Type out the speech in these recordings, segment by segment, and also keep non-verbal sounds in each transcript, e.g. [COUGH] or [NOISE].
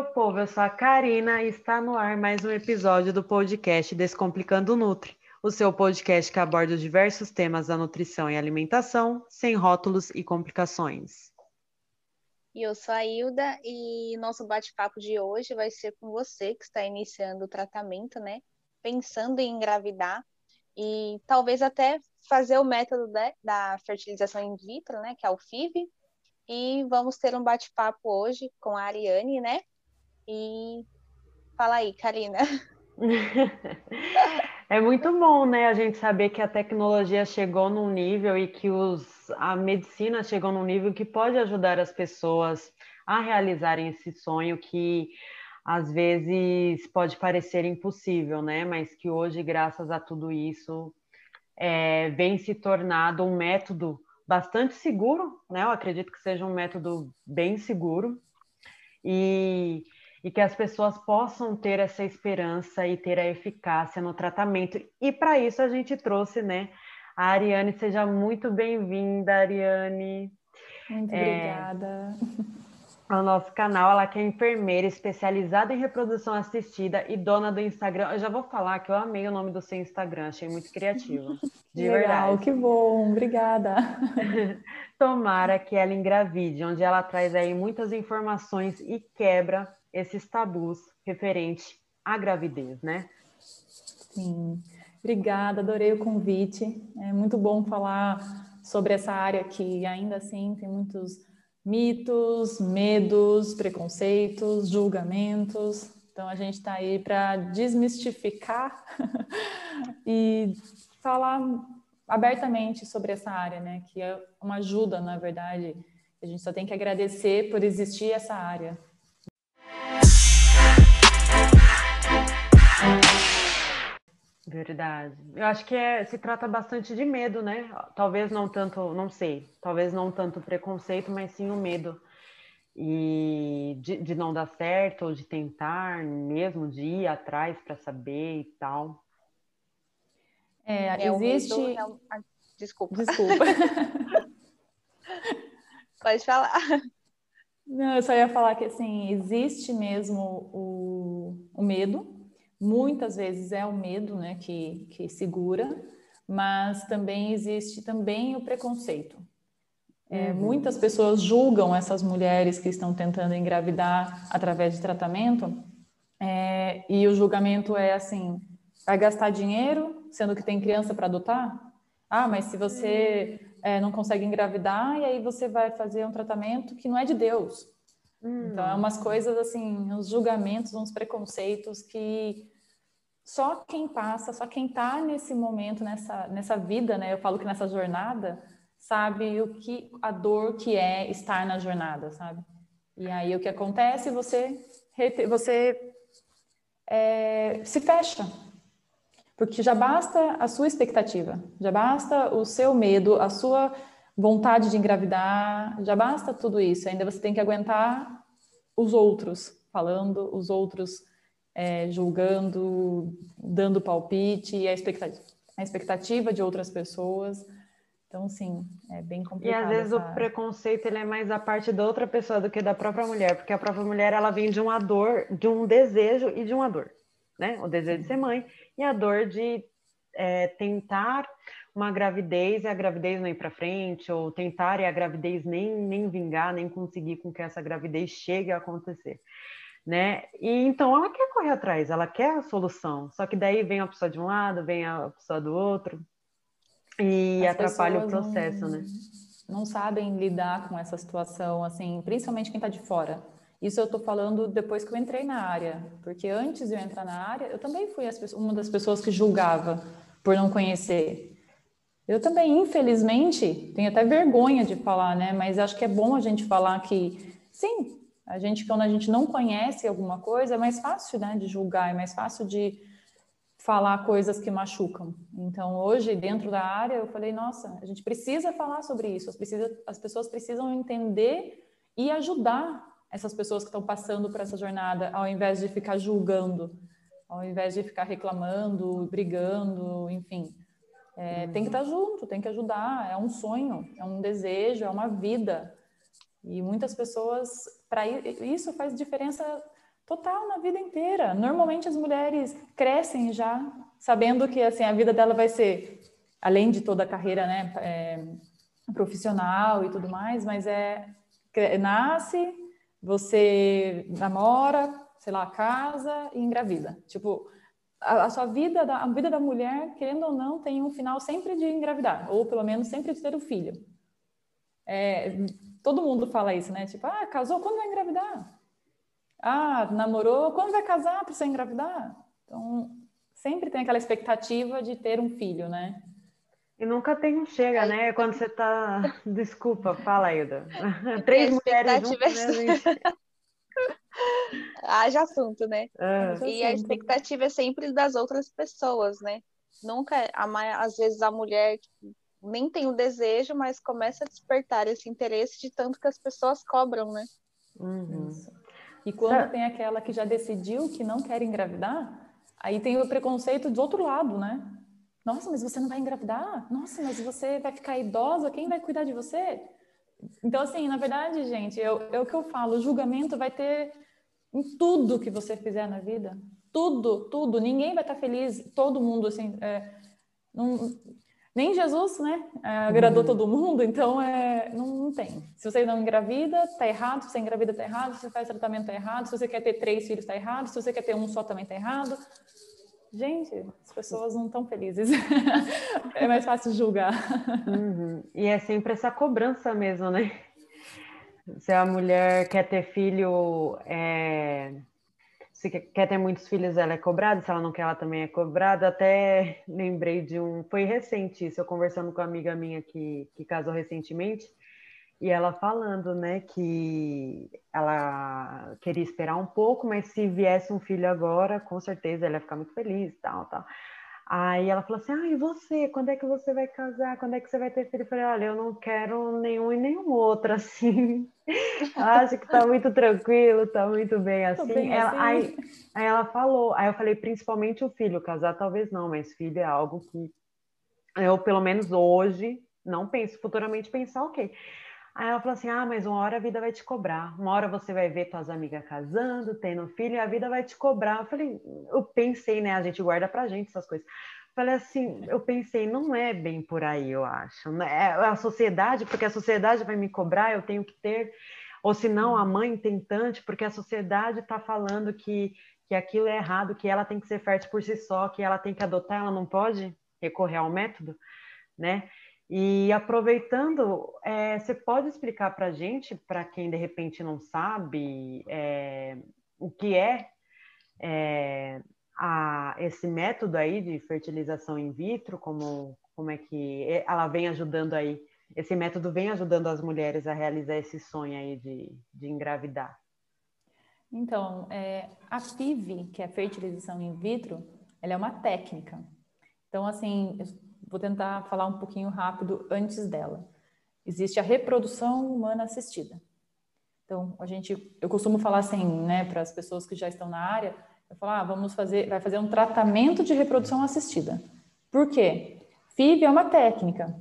meu povo, eu sou a Karina e está no ar mais um episódio do podcast Descomplicando Nutri, o seu podcast que aborda diversos temas da nutrição e alimentação, sem rótulos e complicações. E eu sou a Hilda e nosso bate-papo de hoje vai ser com você que está iniciando o tratamento, né? Pensando em engravidar e talvez até fazer o método da, da fertilização in vitro, né? Que é o FIV. E vamos ter um bate-papo hoje com a Ariane, né? E fala aí, Karina. [LAUGHS] É muito bom, né, a gente saber que a tecnologia chegou num nível e que os, a medicina chegou num nível que pode ajudar as pessoas a realizarem esse sonho que às vezes pode parecer impossível, né? Mas que hoje, graças a tudo isso, é, vem se tornado um método bastante seguro, né? Eu acredito que seja um método bem seguro. E e que as pessoas possam ter essa esperança e ter a eficácia no tratamento. E para isso a gente trouxe, né? A Ariane, seja muito bem-vinda, Ariane. Muito é, obrigada. Ao nosso canal, ela que é enfermeira especializada em reprodução assistida e dona do Instagram. Eu já vou falar que eu amei o nome do seu Instagram, achei muito criativo. De Legal, verdade. que bom, obrigada. [LAUGHS] Tomara que ela engravide, onde ela traz aí muitas informações e quebra esses tabus referente à gravidez, né? Sim, obrigada, adorei o convite. É muito bom falar sobre essa área que ainda assim tem muitos mitos, medos, preconceitos, julgamentos. Então a gente está aí para desmistificar [LAUGHS] e falar abertamente sobre essa área, né? Que é uma ajuda, na verdade. A gente só tem que agradecer por existir essa área. Verdade. Eu acho que é, se trata bastante de medo, né? Talvez não tanto, não sei, talvez não tanto preconceito, mas sim o medo. E de, de não dar certo, ou de tentar mesmo, de ir atrás para saber e tal. É, é existe. Medo, é... Desculpa. Desculpa. [LAUGHS] Pode falar. Não, eu só ia falar que assim, existe mesmo o, o medo, Muitas vezes é o medo né, que, que segura, mas também existe também o preconceito. É, uhum. Muitas pessoas julgam essas mulheres que estão tentando engravidar através de tratamento, é, e o julgamento é assim: vai gastar dinheiro, sendo que tem criança para adotar? Ah, mas se você é, não consegue engravidar, e aí você vai fazer um tratamento que não é de Deus. Então, é umas coisas assim, uns julgamentos, uns preconceitos que só quem passa, só quem está nesse momento, nessa, nessa vida, né? Eu falo que nessa jornada, sabe o que a dor que é estar na jornada, sabe? E aí o que acontece, você, você é, se fecha, porque já basta a sua expectativa, já basta o seu medo, a sua vontade de engravidar, já basta tudo isso. Ainda você tem que aguentar os outros falando, os outros é, julgando, dando palpite e a expectativa, a expectativa de outras pessoas. Então, sim, é bem complicado. E às vezes essa... o preconceito ele é mais da parte da outra pessoa do que da própria mulher, porque a própria mulher ela vem de uma dor, de um desejo e de uma dor, né? O desejo de ser mãe e a dor de é, tentar uma gravidez e a gravidez não ir para frente, ou tentar e a gravidez nem, nem vingar, nem conseguir com que essa gravidez chegue a acontecer né? E então ela quer correr atrás, ela quer a solução. Só que daí vem a pessoa de um lado, vem a pessoa do outro e As atrapalha o processo, não, né? Não sabem lidar com essa situação, assim, principalmente quem está de fora. Isso eu estou falando depois que eu entrei na área, porque antes de eu entrar na área, eu também fui uma das pessoas que julgava por não conhecer. Eu também, infelizmente, tenho até vergonha de falar, né? Mas acho que é bom a gente falar que, sim, a gente, quando a gente não conhece alguma coisa, é mais fácil né, de julgar, é mais fácil de falar coisas que machucam. Então, hoje, dentro da área, eu falei, nossa, a gente precisa falar sobre isso, as, precisa, as pessoas precisam entender e ajudar essas pessoas que estão passando por essa jornada, ao invés de ficar julgando, ao invés de ficar reclamando, brigando, enfim. É, Tem que estar junto, tem que ajudar, é um sonho, é um desejo, é uma vida. E muitas pessoas, para isso faz diferença Total, na vida inteira. Normalmente as mulheres crescem já sabendo que assim a vida dela vai ser, além de toda a carreira, né, é, profissional e tudo mais, mas é nasce, você namora, sei lá, casa e engravida. Tipo, a, a, sua vida, a vida da mulher, querendo ou não, tem um final sempre de engravidar, ou pelo menos sempre de ter um filho. É, todo mundo fala isso, né? Tipo, ah, casou, quando vai engravidar? Ah, namorou, quando vai casar para você engravidar? Então, sempre tem aquela expectativa de ter um filho, né? E nunca tem um chega, né? Quando você tá. [LAUGHS] Desculpa, fala, Ilda. [LAUGHS] Três mulheres juntas, né? [LAUGHS] Haja assunto, né? É. E a expectativa é sempre das outras pessoas, né? Nunca, às vezes a mulher tipo, nem tem o desejo, mas começa a despertar esse interesse de tanto que as pessoas cobram, né? Uhum. E quando tem aquela que já decidiu que não quer engravidar, aí tem o preconceito do outro lado, né? Nossa, mas você não vai engravidar? Nossa, mas você vai ficar idosa? Quem vai cuidar de você? Então, assim, na verdade, gente, eu, é o que eu falo, o julgamento vai ter em tudo que você fizer na vida. Tudo, tudo. Ninguém vai estar feliz, todo mundo, assim. É, não, nem Jesus, né? É, agradou uhum. todo mundo, então é, não, não, tem. Se você não engravida, tá errado. Se você engravida, tá errado. Se você faz tratamento, tá errado. Se você quer ter três filhos, tá errado. Se você quer ter um só, também tá errado. Gente, as pessoas não estão felizes. [LAUGHS] é mais fácil julgar. Uhum. E é sempre essa cobrança mesmo, né? Se a mulher quer ter filho, é... se quer ter muitos filhos, ela é cobrada. Se ela não quer, ela também é cobrada. Até [LAUGHS] lembrei de um. Foi recente isso, eu conversando com uma amiga minha que, que casou recentemente. E ela falando, né, que ela queria esperar um pouco, mas se viesse um filho agora, com certeza ela ia ficar muito feliz, tal, tal. Aí ela falou assim: Ah, e você? Quando é que você vai casar? Quando é que você vai ter filho? Eu falei: Olha, eu não quero nenhum e nenhum outro, [LAUGHS] assim. Acho que tá muito tranquilo, tá muito bem assim. Bem ela, assim. Aí, aí ela falou: Aí eu falei: Principalmente o filho, casar talvez não, mas filho é algo que eu, pelo menos hoje, não penso, futuramente pensar, ok. Aí ela falou assim: Ah, mas uma hora a vida vai te cobrar. Uma hora você vai ver tuas amigas casando, tendo filho, e a vida vai te cobrar. Eu falei, eu pensei, né? A gente guarda pra gente essas coisas. Falei assim, eu pensei, não é bem por aí, eu acho. Né? É a sociedade, porque a sociedade vai me cobrar, eu tenho que ter. Ou se não, a mãe tentante, porque a sociedade está falando que, que aquilo é errado, que ela tem que ser fértil por si só, que ela tem que adotar, ela não pode recorrer ao método, né? E aproveitando, é, você pode explicar para a gente, para quem de repente não sabe, é, o que é, é a, esse método aí de fertilização in vitro, como, como é que ela vem ajudando aí, esse método vem ajudando as mulheres a realizar esse sonho aí de, de engravidar? Então, é, a FIV, que é fertilização in vitro, ela é uma técnica. Então, assim, vou tentar falar um pouquinho rápido antes dela. Existe a reprodução humana assistida. Então, a gente, eu costumo falar assim, né, para as pessoas que já estão na área, eu falo, ah, vamos fazer, vai fazer um tratamento de reprodução assistida. Por quê? FIV é uma técnica.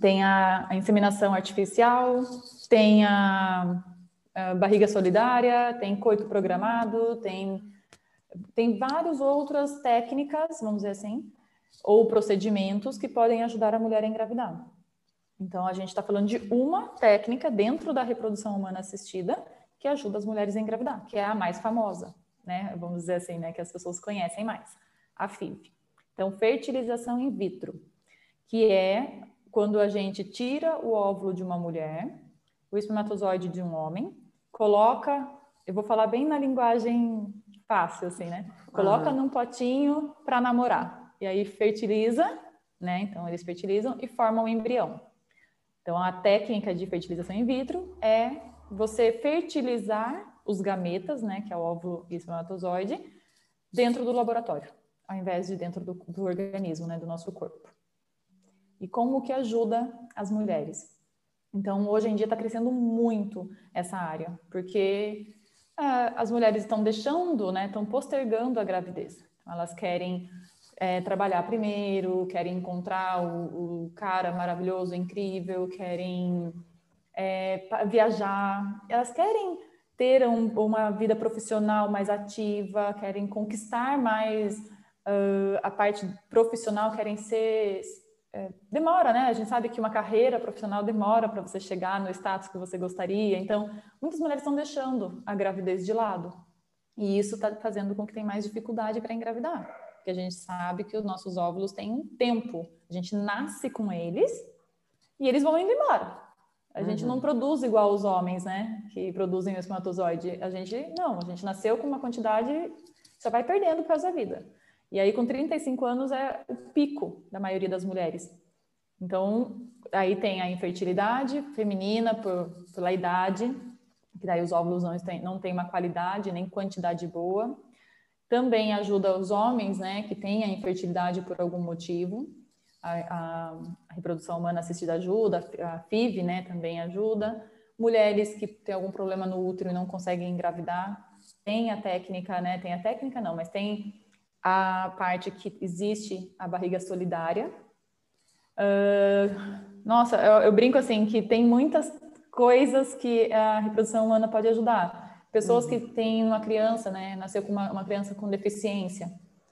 Tem a, a inseminação artificial, tem a, a, barriga solidária, tem coito programado, tem tem várias outras técnicas, vamos dizer assim, ou procedimentos que podem ajudar a mulher a engravidar. Então, a gente está falando de uma técnica dentro da reprodução humana assistida que ajuda as mulheres a engravidar, que é a mais famosa, né? Vamos dizer assim, né? Que as pessoas conhecem mais, a FIV. Então, fertilização in vitro, que é quando a gente tira o óvulo de uma mulher, o espermatozoide de um homem, coloca, eu vou falar bem na linguagem fácil, assim, né? Coloca uhum. num potinho para namorar e aí fertiliza, né? Então eles fertilizam e formam um embrião. Então a técnica de fertilização in vitro é você fertilizar os gametas, né, que é o óvulo e espermatozoide, dentro do laboratório, ao invés de dentro do, do organismo, né, do nosso corpo. E como que ajuda as mulheres? Então, hoje em dia está crescendo muito essa área, porque ah, as mulheres estão deixando, né, estão postergando a gravidez. Elas querem é, trabalhar primeiro, querem encontrar o, o cara maravilhoso, incrível, querem é, viajar, elas querem ter um, uma vida profissional mais ativa, querem conquistar mais uh, a parte profissional, querem ser. É, demora, né? A gente sabe que uma carreira profissional demora para você chegar no status que você gostaria. Então, muitas mulheres estão deixando a gravidez de lado. E isso está fazendo com que tenha mais dificuldade para engravidar. Porque a gente sabe que os nossos óvulos têm um tempo. A gente nasce com eles e eles vão indo embora. A uhum. gente não produz igual os homens, né? Que produzem o espermatozoide. A gente, não, a gente nasceu com uma quantidade, só vai perdendo por causa da vida. E aí, com 35 anos, é o pico da maioria das mulheres. Então, aí tem a infertilidade feminina por, pela idade, que daí os óvulos não têm, não têm uma qualidade nem quantidade boa. Também ajuda os homens, né, que têm a infertilidade por algum motivo a, a, reprodução humana assistida ajuda, a FIV, né, também ajuda. Mulheres que têm algum problema no útero e não conseguem engravidar, tem a técnica, né, tem a técnica não, mas tem a parte que existe a barriga solidária. Uh, nossa, eu, eu, brinco assim que tem muitas coisas que a reprodução humana pode ajudar. Pessoas uhum. que têm uma criança, né, nasceu com uma, uma criança com deficiência,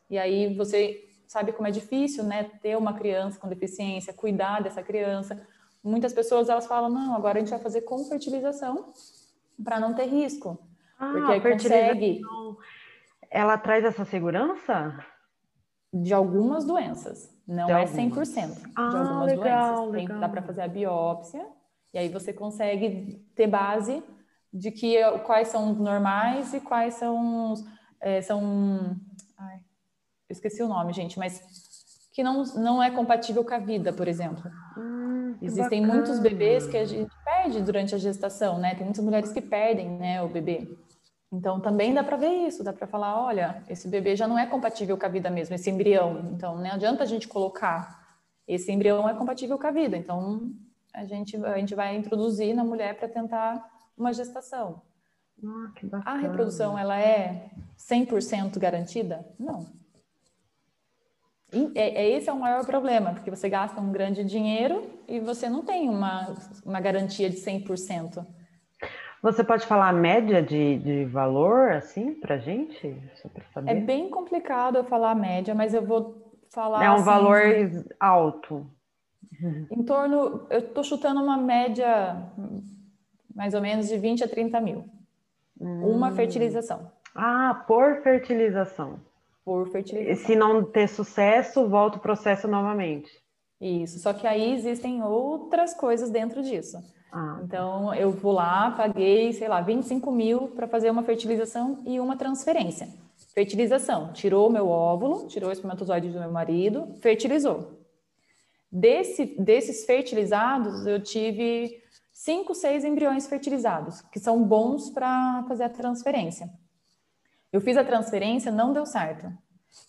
e aí você sabe como é difícil, né, ter uma criança com deficiência, cuidar dessa criança. Muitas pessoas elas falam, não, agora a gente vai fazer com fertilização para não ter risco. Ah, porque aí consegue ela traz essa segurança de algumas doenças, não de é algumas. 100% ah, de algumas legal, doenças. Tem, legal. dá para fazer a biópsia e aí você consegue ter base de que quais são os normais e quais são é, são eu esqueci o nome, gente, mas que não, não é compatível com a vida, por exemplo. Hum, Existem bacana. muitos bebês que a gente perde durante a gestação, né? Tem muitas mulheres que perdem, né, o bebê. Então também dá para ver isso, dá para falar, olha, esse bebê já não é compatível com a vida mesmo, esse embrião. Então não adianta a gente colocar esse embrião é compatível com a vida. Então a gente a gente vai introduzir na mulher para tentar uma gestação. Ah, a reprodução ela é 100% garantida? Não. É, é, esse é o maior problema, porque você gasta um grande dinheiro e você não tem uma, uma garantia de 100%. Você pode falar a média de, de valor, assim, para gente? É bem complicado eu falar a média, mas eu vou falar. É um assim, valor alto. Em torno, eu estou chutando uma média mais ou menos de 20 a 30 mil. Hum. Uma fertilização. Ah, por fertilização por fertilização. Se não ter sucesso, volta o processo novamente. Isso, só que aí existem outras coisas dentro disso. Ah. Então, eu vou lá, paguei, sei lá, 25 mil para fazer uma fertilização e uma transferência. Fertilização, tirou o meu óvulo, tirou o espermatozoide do meu marido, fertilizou. Desse, desses fertilizados, eu tive cinco, seis embriões fertilizados, que são bons para fazer a transferência. Eu fiz a transferência, não deu certo.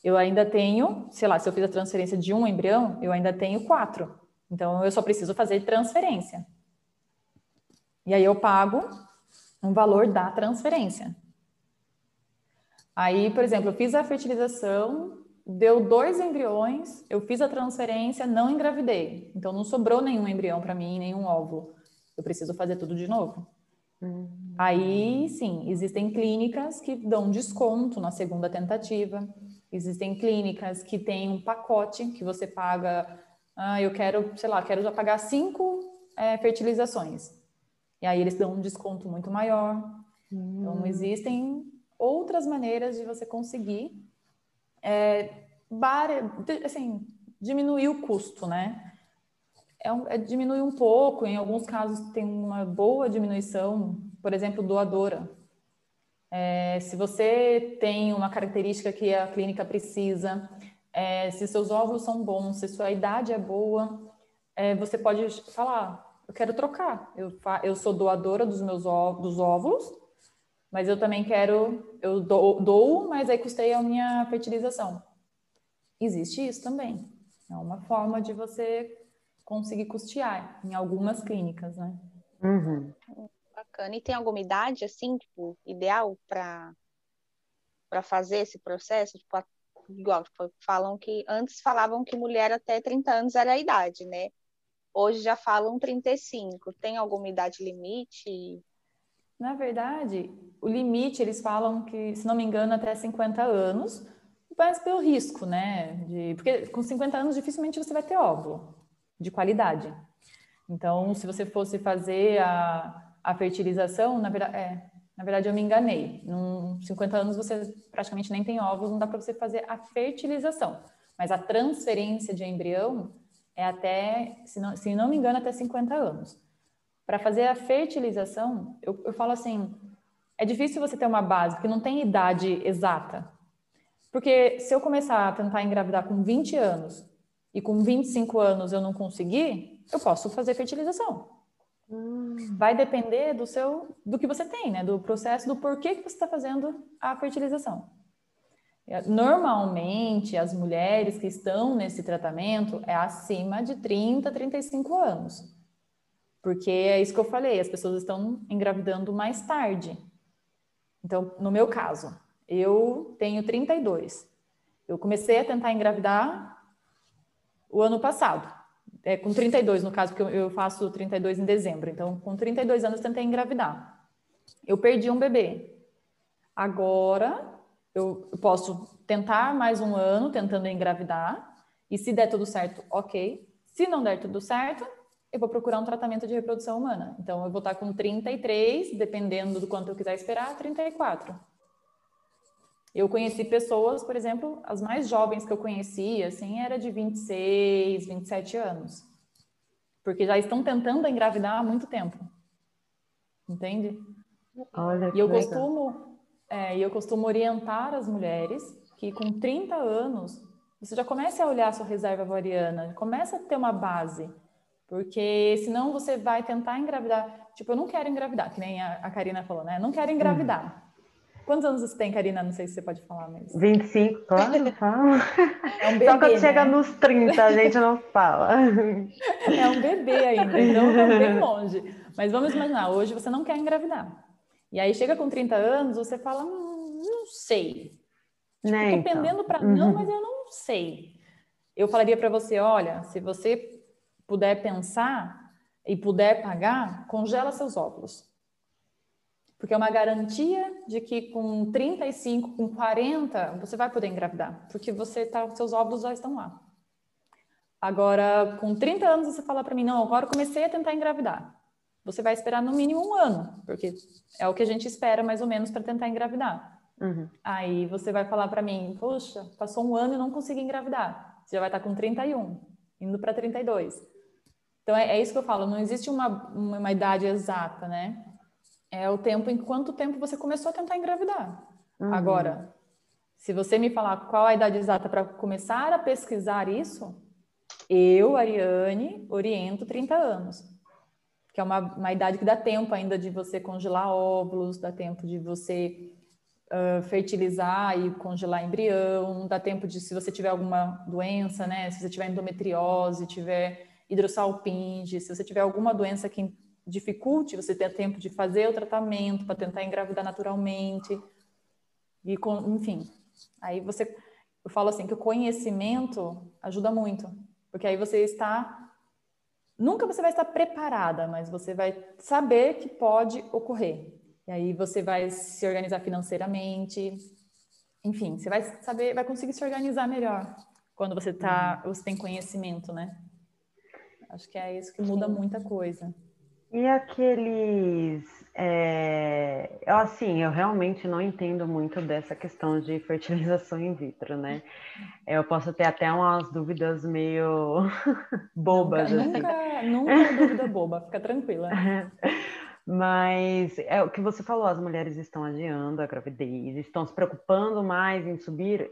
Eu ainda tenho, sei lá, se eu fiz a transferência de um embrião, eu ainda tenho quatro. Então, eu só preciso fazer transferência. E aí eu pago um valor da transferência. Aí, por exemplo, eu fiz a fertilização, deu dois embriões, eu fiz a transferência, não engravidei. Então, não sobrou nenhum embrião para mim, nenhum óvulo. Eu preciso fazer tudo de novo. Uhum. Aí sim, existem clínicas que dão desconto na segunda tentativa, existem clínicas que têm um pacote que você paga. Ah, eu quero, sei lá, quero já pagar cinco é, fertilizações. E aí eles dão um desconto muito maior. Uhum. Então, existem outras maneiras de você conseguir é, bar, assim, diminuir o custo, né? É, é diminui um pouco, em alguns casos tem uma boa diminuição, por exemplo, doadora. É, se você tem uma característica que a clínica precisa, é, se seus óvulos são bons, se sua idade é boa, é, você pode falar, eu quero trocar, eu, eu sou doadora dos meus dos óvulos, mas eu também quero, eu dou, dou, mas aí custei a minha fertilização. Existe isso também. É uma forma de você conseguir custear em algumas clínicas, né? Uhum. Bacana. E tem alguma idade, assim, tipo, ideal para para fazer esse processo? Tipo, igual, tipo, falam que antes falavam que mulher até 30 anos era a idade, né? Hoje já falam 35. Tem alguma idade limite? na verdade, o limite, eles falam que, se não me engano, até 50 anos, mas pelo risco, né? De, porque com 50 anos dificilmente você vai ter óvulo de qualidade. Então, se você fosse fazer a, a fertilização, na verdade, é, na verdade eu me enganei. Com 50 anos você praticamente nem tem óvulos, não dá para você fazer a fertilização. Mas a transferência de embrião é até, se não, se não me engano, até 50 anos. Para fazer a fertilização, eu, eu falo assim, é difícil você ter uma base, porque não tem idade exata. Porque se eu começar a tentar engravidar com 20 anos e com 25 anos eu não conseguir, eu posso fazer fertilização. Hum. Vai depender do seu, do que você tem, né? Do processo, do porquê que você está fazendo a fertilização. Normalmente, as mulheres que estão nesse tratamento é acima de 30, 35 anos. Porque é isso que eu falei, as pessoas estão engravidando mais tarde. Então, no meu caso, eu tenho 32. Eu comecei a tentar engravidar o ano passado. É, com 32, no caso, porque eu faço 32 em dezembro. Então, com 32 anos, tentei engravidar. Eu perdi um bebê. Agora, eu posso tentar mais um ano tentando engravidar. E se der tudo certo, ok. Se não der tudo certo, eu vou procurar um tratamento de reprodução humana. Então, eu vou estar com 33, dependendo do quanto eu quiser esperar, 34. Eu conheci pessoas, por exemplo, as mais jovens que eu conhecia, assim, era de 26, 27 anos. Porque já estão tentando engravidar há muito tempo. Entende? Olha, e eu costumo, é, eu costumo orientar as mulheres que com 30 anos você já comece a olhar a sua reserva ovariana, começa a ter uma base. Porque senão você vai tentar engravidar. Tipo, eu não quero engravidar, que nem a, a Karina falou, né? Não quero engravidar. Quantos anos você tem, Karina? Não sei se você pode falar mesmo. 25, claro, fala. É um bebê, Só quando né? chega nos 30, a gente não fala. É um bebê ainda, então tá bem longe. Mas vamos imaginar, hoje você não quer engravidar. E aí chega com 30 anos, você fala, hum, não sei. Tipo, né, tô então. pendendo para uhum. não, mas eu não sei. Eu falaria para você, olha, se você puder pensar e puder pagar, congela seus óvulos. Porque é uma garantia de que com 35, com 40, você vai poder engravidar, porque você tá, seus óvulos já estão lá. Agora, com 30 anos, você fala para mim, não, agora comecei a tentar engravidar. Você vai esperar no mínimo um ano, porque é o que a gente espera mais ou menos para tentar engravidar. Uhum. Aí você vai falar para mim, poxa, passou um ano e não consegui engravidar. Você já vai estar tá com 31, indo para 32. Então é, é, isso que eu falo, não existe uma, uma idade exata, né? É o tempo em quanto tempo você começou a tentar engravidar. Uhum. Agora, se você me falar qual a idade exata para começar a pesquisar isso, eu, Ariane, oriento 30 anos. Que é uma, uma idade que dá tempo ainda de você congelar óvulos, dá tempo de você uh, fertilizar e congelar embrião, dá tempo de, se você tiver alguma doença, né? Se você tiver endometriose, tiver hidrossalpinge, se você tiver alguma doença que dificulte você ter tempo de fazer o tratamento para tentar engravidar naturalmente. E, enfim, aí você, eu falo assim que o conhecimento ajuda muito, porque aí você está nunca você vai estar preparada, mas você vai saber que pode ocorrer. E aí você vai se organizar financeiramente. Enfim, você vai saber, vai conseguir se organizar melhor quando você tá, uhum. você tem conhecimento, né? Acho que é isso que muda muita coisa. E aqueles. É, assim, eu realmente não entendo muito dessa questão de fertilização in vitro, né? Eu posso ter até umas dúvidas meio [LAUGHS] bobas. Nunca, assim. nunca, nunca é dúvida boba, fica tranquila. [LAUGHS] Mas é o que você falou, as mulheres estão adiando a gravidez, estão se preocupando mais em subir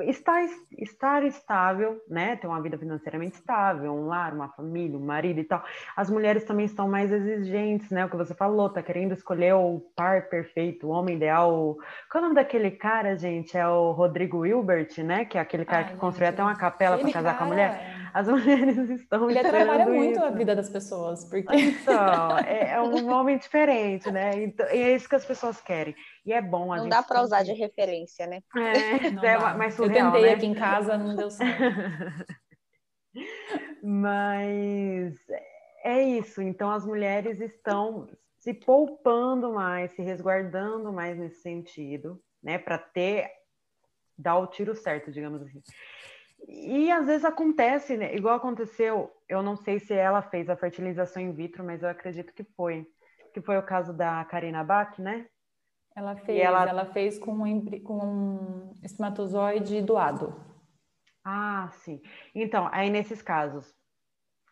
estar, estar estável, né? Ter uma vida financeiramente estável, um lar, uma família, um marido e tal. As mulheres também estão mais exigentes, né? O que você falou, tá querendo escolher o par perfeito, o homem ideal. Qual é o nome daquele cara, gente? É o Rodrigo Hilbert, né? Que é aquele cara Ai, que construiu até uma capela para casar cara... com a mulher. As [LAUGHS] mulheres estão Ele atrapalha muito a vida das pessoas, porque... Então, [LAUGHS] é, é um homem diferente, né? Então, e é isso que as pessoas querem. E é bom a não gente... dá para usar de referência, né? É, não [LAUGHS] é mais surreal, Eu tentei né? aqui em casa, não deu certo. Mas é isso. Então as mulheres estão se poupando mais, se resguardando mais nesse sentido, né, para ter dar o tiro certo, digamos assim. E às vezes acontece, né? igual aconteceu, eu não sei se ela fez a fertilização in vitro, mas eu acredito que foi, que foi o caso da Karina Bach, né? Ela fez, ela... ela... fez com um, com um espermatozoide doado. Ah, sim. Então, aí nesses casos,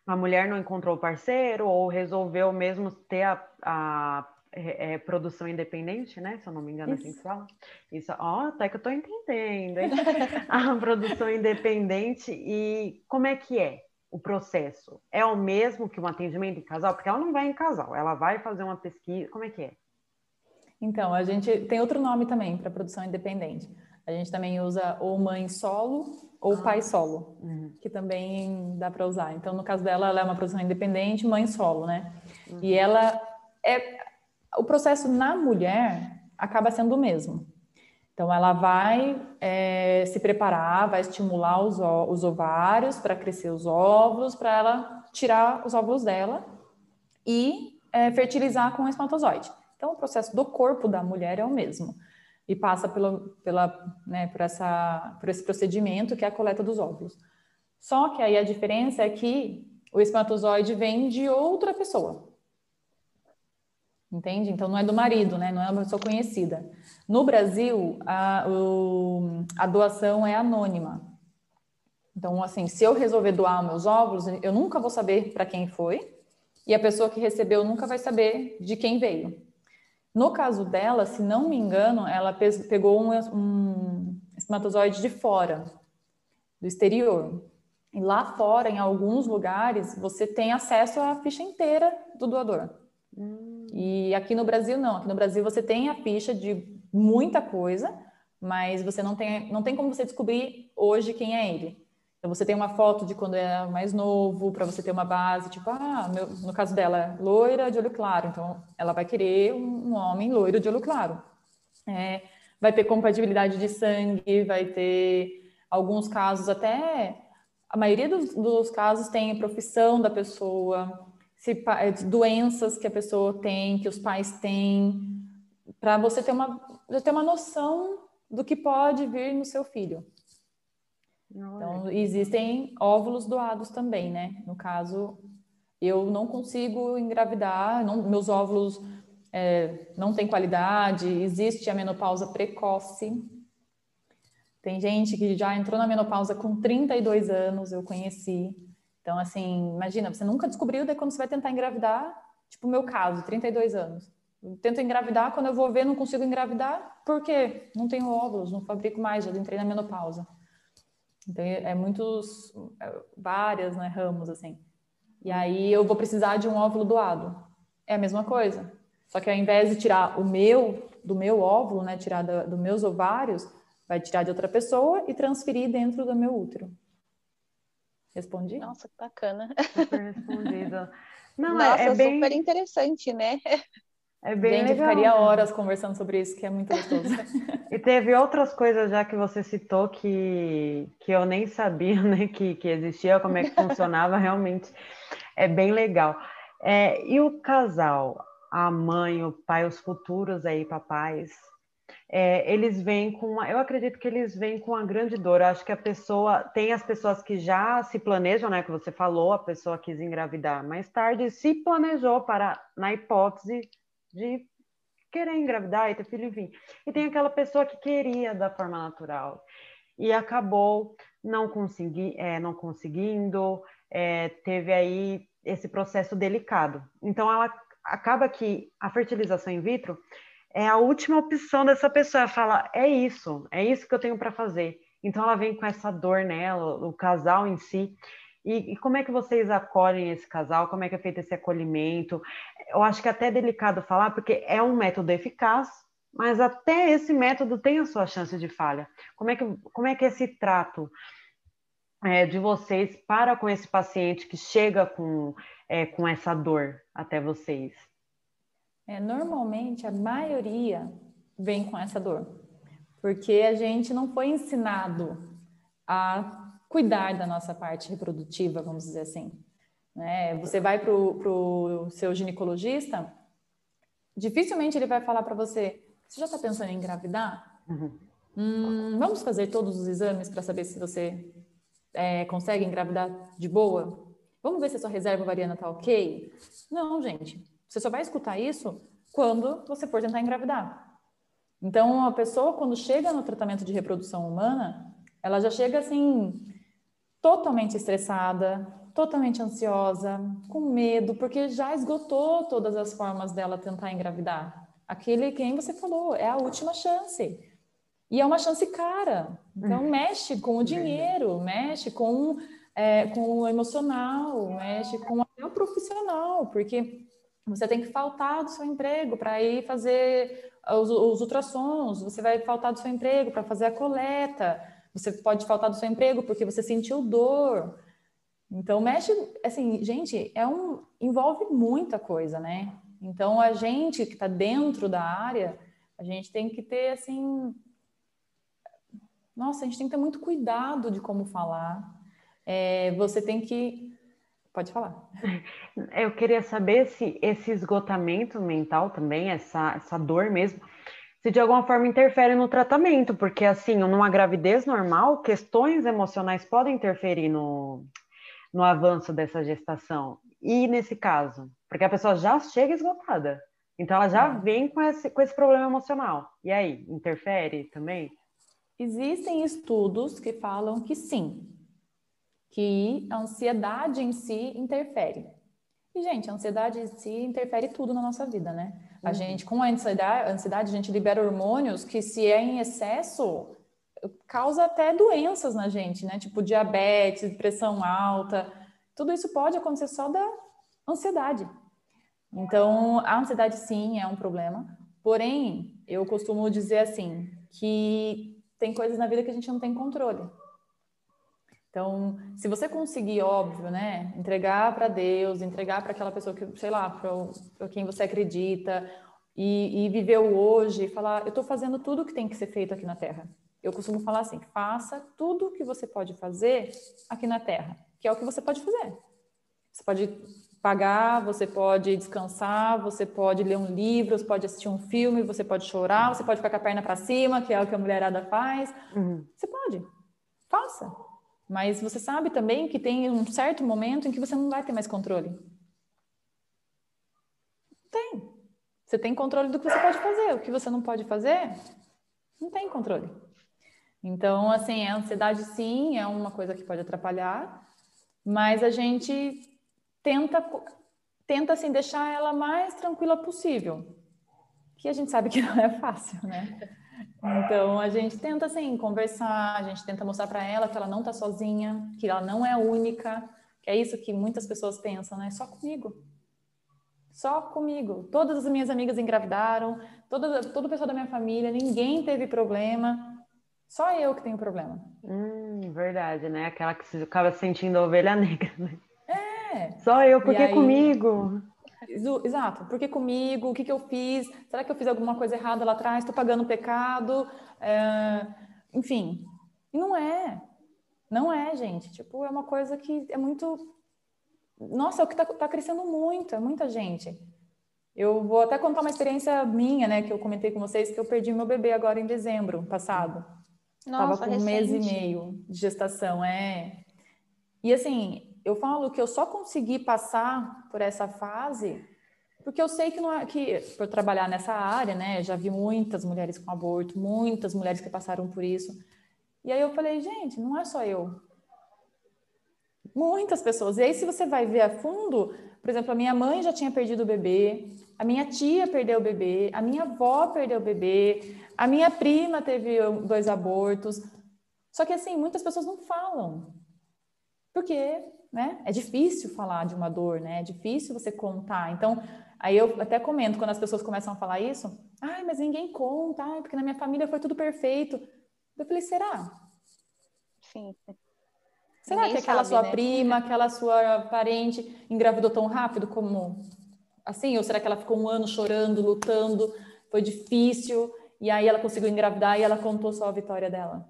a mulher não encontrou o parceiro ou resolveu mesmo ter a, a é, é, produção independente, né? Se eu não me engano, Isso. assim fala. Isso, ó, até que eu estou entendendo, hein? [LAUGHS] [LAUGHS] a produção independente e como é que é o processo? É o mesmo que um atendimento em casal? Porque ela não vai em casal, ela vai fazer uma pesquisa, como é que é? Então, a gente tem outro nome também para produção independente. A gente também usa ou mãe solo ou ah, pai solo, uhum. que também dá para usar. Então, no caso dela, ela é uma produção independente, mãe solo, né? Uhum. E ela é o processo na mulher acaba sendo o mesmo. Então, ela vai é, se preparar, vai estimular os, os ovários para crescer os óvulos, para ela tirar os óvulos dela e é, fertilizar com o espermatozoide. Então, o processo do corpo da mulher é o mesmo e passa pelo, pela, né, por, essa, por esse procedimento que é a coleta dos óvulos. Só que aí a diferença é que o espermatozoide vem de outra pessoa entende? Então não é do marido, né? Não é uma pessoa conhecida. No Brasil, a, o, a doação é anônima. Então, assim, se eu resolver doar meus óvulos, eu nunca vou saber para quem foi e a pessoa que recebeu nunca vai saber de quem veio. No caso dela, se não me engano, ela pegou um, um espermatozoide de fora, do exterior. E lá fora, em alguns lugares, você tem acesso à ficha inteira do doador. Hum. E aqui no Brasil, não. Aqui no Brasil você tem a ficha de muita coisa, mas você não tem, não tem como você descobrir hoje quem é ele. Então você tem uma foto de quando é mais novo, para você ter uma base, tipo, ah, meu, no caso dela, loira de olho claro. Então ela vai querer um, um homem loiro de olho claro. É, vai ter compatibilidade de sangue, vai ter alguns casos até. A maioria dos, dos casos tem a profissão da pessoa, se, eh, doenças que a pessoa tem, que os pais têm, para você ter uma, ter uma noção do que pode vir no seu filho. Então, existem óvulos doados também, né? No caso, eu não consigo engravidar, não, meus óvulos é, não têm qualidade, existe a menopausa precoce. Tem gente que já entrou na menopausa com 32 anos, eu conheci. Então, assim, imagina, você nunca descobriu, daí quando você vai tentar engravidar, tipo o meu caso, 32 anos. Eu tento engravidar, quando eu vou ver, não consigo engravidar, por quê? Não tenho óvulos, não fabrico mais, já entrei na menopausa. Então, é, muitos, é, várias, né, ramos, assim. E aí eu vou precisar de um óvulo doado. É a mesma coisa. Só que ao invés de tirar o meu, do meu óvulo, né, tirar dos do meus ovários, vai tirar de outra pessoa e transferir dentro do meu útero. Respondi? Nossa, que bacana. Super respondido. [LAUGHS] Não, é, Nossa, é, é bem... super interessante, né? [LAUGHS] É bem Gente, legal. Eu ficaria horas conversando sobre isso, que é muito gostoso. [LAUGHS] e teve outras coisas já que você citou que, que eu nem sabia né, que, que existia, como é que funcionava, realmente é bem legal. É, e o casal, a mãe, o pai, os futuros aí, papais, é, eles vêm com uma, eu acredito que eles vêm com uma grande dor. Eu acho que a pessoa tem as pessoas que já se planejam, né? Que você falou, a pessoa quis engravidar mais tarde, se planejou para na hipótese de querer engravidar e ter filho, enfim. E tem aquela pessoa que queria da forma natural e acabou não, consegui, é, não conseguindo, é, teve aí esse processo delicado. Então, ela acaba que a fertilização in vitro é a última opção dessa pessoa. Ela fala, é isso, é isso que eu tenho para fazer. Então ela vem com essa dor nela, o casal em si. E, e, como é que vocês acolhem esse casal? Como é que é feito esse acolhimento? Eu acho que é até é delicado falar, porque é um método eficaz, mas até esse método tem a sua chance de falha. Como é que, como é, que é esse trato é, de vocês para com esse paciente que chega com, é, com essa dor até vocês? É, normalmente, a maioria vem com essa dor, porque a gente não foi ensinado a cuidar da nossa parte reprodutiva, vamos dizer assim. Né? Você vai para o seu ginecologista, dificilmente ele vai falar para você: você já está pensando em engravidar? Uhum. Hum, vamos fazer todos os exames para saber se você é, consegue engravidar de boa? Vamos ver se a sua reserva ovariana está ok? Não, gente. Você só vai escutar isso quando você for tentar engravidar. Então, a pessoa, quando chega no tratamento de reprodução humana, ela já chega assim, totalmente estressada, totalmente ansiosa, com medo, porque já esgotou todas as formas dela tentar engravidar. Aquele quem você falou, é a última chance. E é uma chance cara. Então, mexe com o dinheiro, mexe com, é, com o emocional, mexe com o profissional, porque você tem que faltar do seu emprego para ir fazer os, os ultrassons, você vai faltar do seu emprego para fazer a coleta, você pode faltar do seu emprego porque você sentiu dor. Então, mexe, assim, gente, é um, envolve muita coisa, né? Então, a gente que está dentro da área, a gente tem que ter, assim, nossa, a gente tem que ter muito cuidado de como falar. É, você tem que. Pode falar. Eu queria saber se esse esgotamento mental também, essa, essa dor mesmo, se de alguma forma interfere no tratamento, porque assim, numa gravidez normal, questões emocionais podem interferir no, no avanço dessa gestação. E nesse caso, porque a pessoa já chega esgotada, então ela já uhum. vem com esse, com esse problema emocional. E aí, interfere também? Existem estudos que falam que sim, que a ansiedade em si interfere. E, gente, a ansiedade em si interfere tudo na nossa vida, né? A uhum. gente, com a ansiedade, a ansiedade, a gente libera hormônios que, se é em excesso, causa até doenças na gente, né? Tipo diabetes, pressão alta. Tudo isso pode acontecer só da ansiedade. Então, a ansiedade sim é um problema. Porém, eu costumo dizer assim, que tem coisas na vida que a gente não tem controle. Então, se você conseguir, óbvio, né, entregar para Deus, entregar para aquela pessoa que, sei lá, para quem você acredita, e, e viver o hoje, falar, eu estou fazendo tudo o que tem que ser feito aqui na Terra. Eu costumo falar assim, faça tudo o que você pode fazer aqui na Terra, que é o que você pode fazer. Você pode pagar, você pode descansar, você pode ler um livro, você pode assistir um filme, você pode chorar, você pode ficar com a perna para cima, que é o que a mulherada faz. Uhum. Você pode, faça. Mas você sabe também que tem um certo momento em que você não vai ter mais controle. Tem. Você tem controle do que você pode fazer. O que você não pode fazer, não tem controle. Então, assim, a ansiedade sim é uma coisa que pode atrapalhar, mas a gente tenta, tenta assim, deixar ela mais tranquila possível. Que a gente sabe que não é fácil, né? Então a gente tenta assim conversar, a gente tenta mostrar para ela que ela não está sozinha, que ela não é única, que é isso que muitas pessoas pensam, né? Só comigo. Só comigo. Todas as minhas amigas engravidaram, toda, todo o pessoal da minha família, ninguém teve problema. Só eu que tenho problema. Hum, verdade, né? Aquela que se acaba sentindo a ovelha [LAUGHS] negra, né? É. Só eu, porque aí, comigo? Exato, porque comigo? O que, que eu fiz? Será que eu fiz alguma coisa errada lá atrás? Estou pagando pecado? É... Enfim, e não é. Não é, gente. Tipo, é uma coisa que é muito. Nossa, é o que está tá crescendo muito, é muita gente. Eu vou até contar uma experiência minha, né, que eu comentei com vocês, que eu perdi meu bebê agora em dezembro passado. Nossa, Tava com recente. um mês e meio de gestação, é. E assim, eu falo que eu só consegui passar por essa fase porque eu sei que não é que por trabalhar nessa área, né, já vi muitas mulheres com aborto, muitas mulheres que passaram por isso. E aí eu falei, gente, não é só eu. Muitas pessoas. E aí se você vai ver a fundo, por exemplo, a minha mãe já tinha perdido o bebê, a minha tia perdeu o bebê, a minha avó perdeu o bebê, a minha prima teve dois abortos. Só que assim, muitas pessoas não falam. Porque né? É difícil falar de uma dor, né? É difícil você contar. Então, aí eu até comento quando as pessoas começam a falar isso, ai, mas ninguém conta, ai, porque na minha família foi tudo perfeito. Eu falei, será? Sim. Será ninguém que aquela sabe, sua né? prima, [LAUGHS] aquela sua parente engravidou tão rápido como assim? Ou será que ela ficou um ano chorando, lutando, foi difícil, e aí ela conseguiu engravidar e ela contou só a vitória dela?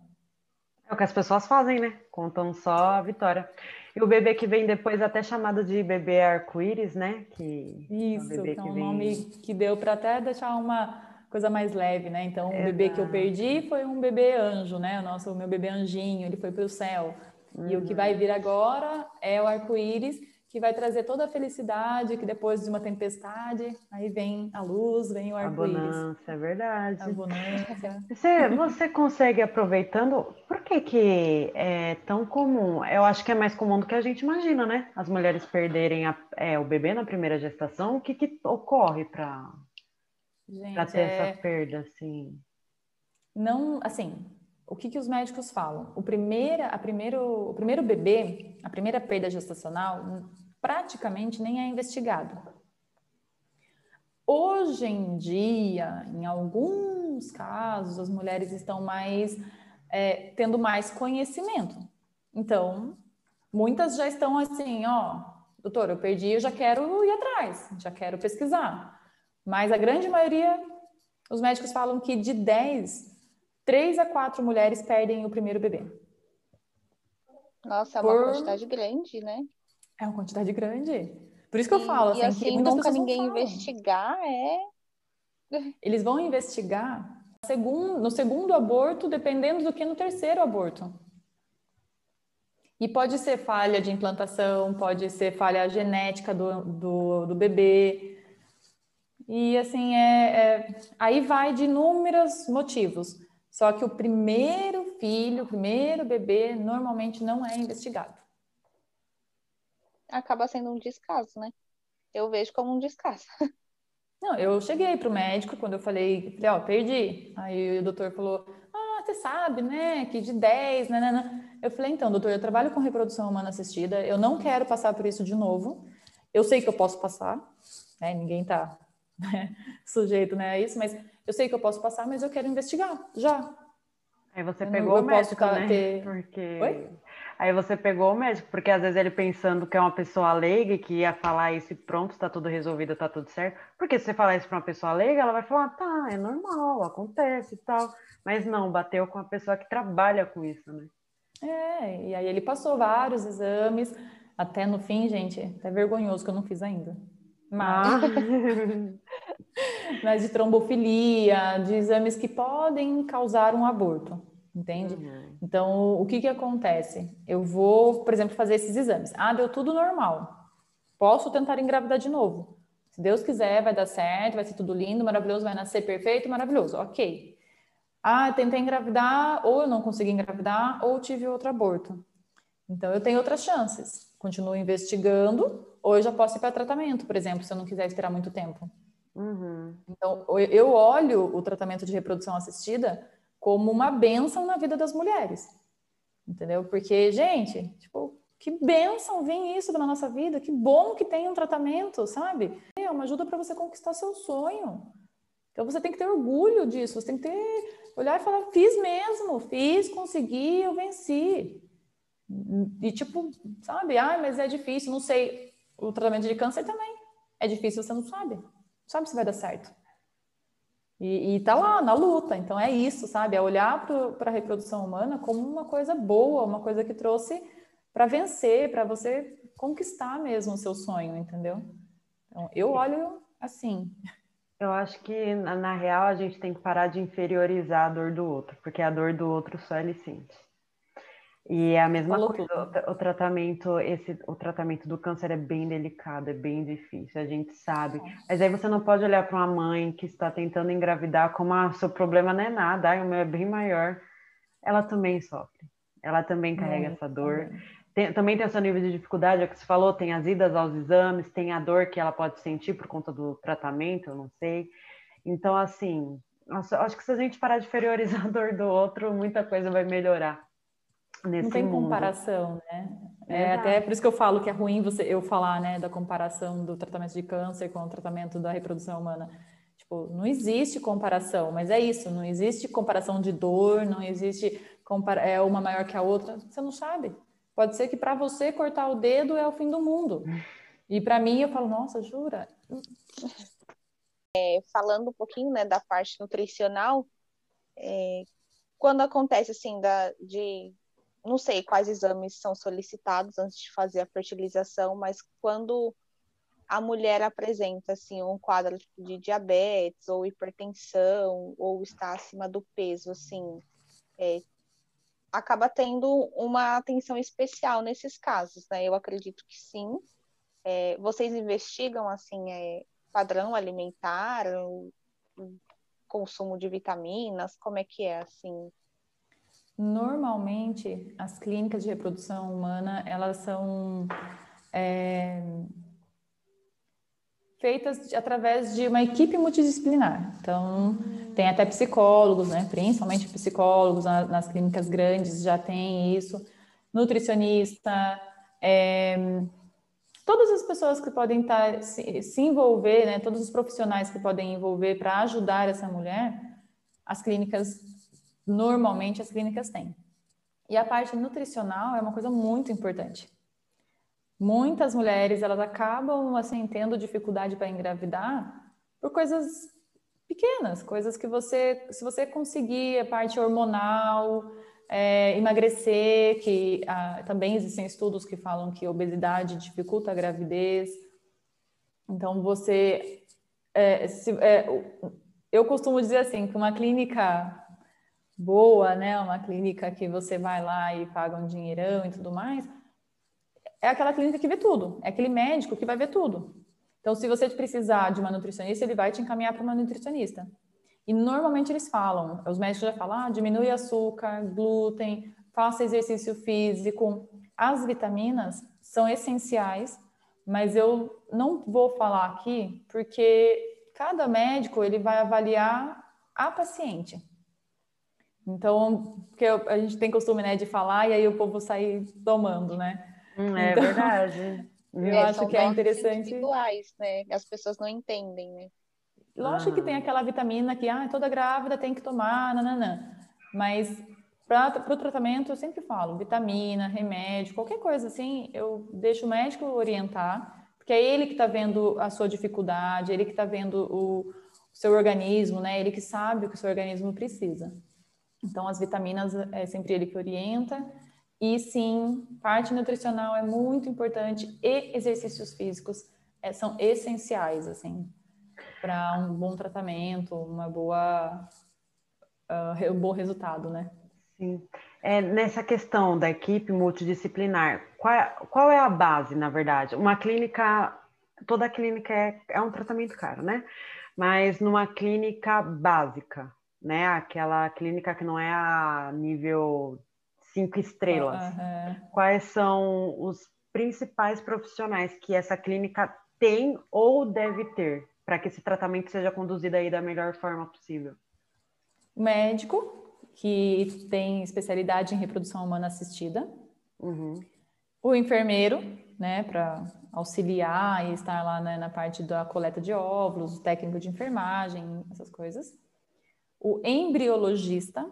É o que as pessoas fazem, né? Contam só a vitória. E o bebê que vem depois, até chamado de bebê arco-íris, né? Que Isso, é um, que é vem... nome que deu para até deixar uma coisa mais leve, né? Então, o bebê que eu perdi foi um bebê anjo, né? O nosso, o meu bebê anjinho, ele foi para o céu. Uhum. E o que vai vir agora é o arco-íris, que vai trazer toda a felicidade, que depois de uma tempestade, aí vem a luz, vem o arco-íris. A bonança, é verdade. A bonança. Você, você consegue, aproveitando, por que que é tão comum? Eu acho que é mais comum do que a gente imagina, né? As mulheres perderem a, é, o bebê na primeira gestação. O que que ocorre para ter é... essa perda, assim? Não, assim, o que, que os médicos falam? O, primeira, a primeiro, o primeiro bebê, a primeira perda gestacional, praticamente nem é investigado. Hoje em dia, em alguns casos, as mulheres estão mais é, tendo mais conhecimento. Então, muitas já estão assim, ó, doutor, eu perdi, eu já quero ir atrás, já quero pesquisar. Mas a grande maioria, os médicos falam que de 10 três a quatro mulheres perdem o primeiro bebê. Nossa, é uma Por... quantidade grande, né? É uma quantidade grande. Por isso que eu falo, assim, e assim, que nunca ninguém investigar é. [LAUGHS] Eles vão investigar no segundo aborto, dependendo do que no terceiro aborto. E pode ser falha de implantação, pode ser falha genética do, do, do bebê. E assim, é, é, aí vai de inúmeros motivos. Só que o primeiro filho, o primeiro bebê, normalmente não é investigado. Acaba sendo um descaso, né? Eu vejo como um descaso. [LAUGHS] Não, eu cheguei para o médico quando eu falei, falei, ó, perdi. Aí o doutor falou, ah, você sabe, né, que de 10, né, né, né. Eu falei, então, doutor, eu trabalho com reprodução humana assistida, eu não quero passar por isso de novo. Eu sei que eu posso passar, né, ninguém tá [LAUGHS] né, sujeito né, a isso, mas eu sei que eu posso passar, mas eu quero investigar, já. Aí você eu pegou não, o médico, né? Ter... Porque... Oi? Aí você pegou o médico, porque às vezes ele pensando que é uma pessoa leiga que ia falar isso e pronto, tá tudo resolvido, tá tudo certo. Porque se você falar isso para uma pessoa leiga, ela vai falar, tá, é normal, acontece e tal. Mas não, bateu com a pessoa que trabalha com isso, né? É, e aí ele passou vários exames, até no fim, gente, até vergonhoso que eu não fiz ainda. Mas, ah. [LAUGHS] mas de trombofilia, de exames que podem causar um aborto, entende? Uhum. Então, o que que acontece? Eu vou, por exemplo, fazer esses exames. Ah, deu tudo normal. Posso tentar engravidar de novo. Se Deus quiser, vai dar certo, vai ser tudo lindo, maravilhoso, vai nascer perfeito, maravilhoso. Ok. Ah, tentei engravidar, ou eu não consegui engravidar, ou tive outro aborto. Então, eu tenho outras chances. Continuo investigando, ou eu já posso ir para tratamento, por exemplo, se eu não quiser esperar muito tempo. Uhum. Então, eu olho o tratamento de reprodução assistida como uma benção na vida das mulheres. Entendeu? Porque, gente, tipo, que benção vem isso na nossa vida, que bom que tem um tratamento, sabe? É uma ajuda para você conquistar seu sonho. Então você tem que ter orgulho disso, você tem que ter, olhar e falar, fiz mesmo, fiz, consegui, eu venci. E tipo, sabe, ah, mas é difícil, não sei. O tratamento de câncer também é difícil, você não sabe. Sabe se vai dar certo. E, e tá lá, na luta. Então é isso, sabe? É olhar para a reprodução humana como uma coisa boa, uma coisa que trouxe para vencer, para você conquistar mesmo o seu sonho, entendeu? Então, eu olho assim. Eu acho que, na, na real, a gente tem que parar de inferiorizar a dor do outro, porque a dor do outro só ele sente. E é a mesma Falou coisa, o, o, tratamento, esse, o tratamento do câncer é bem delicado, é bem difícil, a gente sabe. É. Mas aí você não pode olhar para uma mãe que está tentando engravidar como ah, seu problema não é nada, o meu é bem maior. Ela também sofre, ela também carrega essa dor. Tem, também tem esse nível de dificuldade, é o que você falou, tem as idas aos exames, tem a dor que ela pode sentir por conta do tratamento, eu não sei. Então, assim, nossa, acho que se a gente parar de inferiorizar a dor do outro, muita coisa vai melhorar nesse Não tem mundo. comparação, né? É, até por isso que eu falo que é ruim você eu falar, né, da comparação do tratamento de câncer com o tratamento da reprodução humana. Tipo, não existe comparação, mas é isso, não existe comparação de dor, não existe compara é uma maior que a outra, você não sabe. Pode ser que para você cortar o dedo é o fim do mundo. E para mim eu falo, nossa, jura? É, falando um pouquinho, né, da parte nutricional, é, quando acontece assim da, de não sei quais exames são solicitados antes de fazer a fertilização, mas quando a mulher apresenta assim um quadro de diabetes ou hipertensão ou está acima do peso, assim, é, acaba tendo uma atenção especial nesses casos, né? Eu acredito que sim. É, vocês investigam assim é, padrão alimentar, consumo de vitaminas, como é que é assim? Normalmente, as clínicas de reprodução humana, elas são é, feitas através de uma equipe multidisciplinar. Então, tem até psicólogos, né? Principalmente psicólogos nas, nas clínicas grandes já tem isso. Nutricionista, é, todas as pessoas que podem estar, tá, se, se envolver, né? Todos os profissionais que podem envolver para ajudar essa mulher, as clínicas, normalmente as clínicas têm. E a parte nutricional é uma coisa muito importante muitas mulheres elas acabam assim tendo dificuldade para engravidar por coisas pequenas, coisas que você, se você conseguir a parte hormonal, é, emagrecer, que ah, também existem estudos que falam que obesidade dificulta a gravidez. Então você, é, se, é, eu costumo dizer assim que uma clínica boa, né, uma clínica que você vai lá e paga um dinheirão e tudo mais, é aquela clínica que vê tudo, é aquele médico que vai ver tudo. Então, se você precisar de uma nutricionista, ele vai te encaminhar para uma nutricionista. E normalmente eles falam, os médicos já falam, ah, diminui açúcar, glúten, faça exercício físico. As vitaminas são essenciais, mas eu não vou falar aqui porque cada médico ele vai avaliar a paciente. Então, porque a gente tem costume né, de falar e aí o povo sai tomando, né? Hum, é então, verdade. [LAUGHS] Eu é, acho que é interessante. Individuais, né? As pessoas não entendem, né? Lógico ah. que tem ah. aquela vitamina que ah, toda grávida tem que tomar, nananã. Mas para o tratamento eu sempre falo, vitamina, remédio, qualquer coisa assim, eu deixo o médico orientar, porque é ele que está vendo a sua dificuldade, ele que está vendo o, o seu organismo, né? Ele que sabe o que o seu organismo precisa. Então, as vitaminas é sempre ele que orienta e sim, parte nutricional é muito importante e exercícios físicos é, são essenciais, assim, para um bom tratamento, uma boa, uh, um bom resultado, né? Sim. É, nessa questão da equipe multidisciplinar, qual, qual é a base, na verdade? Uma clínica, toda clínica é, é um tratamento caro, né? Mas numa clínica básica, né? Aquela clínica que não é a nível cinco estrelas. Uhum. Quais são os principais profissionais que essa clínica tem ou deve ter para que esse tratamento seja conduzido aí da melhor forma possível? Médico, que tem especialidade em reprodução humana assistida. Uhum. O enfermeiro, né, para auxiliar e estar lá né, na parte da coleta de óvulos, o técnico de enfermagem, essas coisas. O embriologista,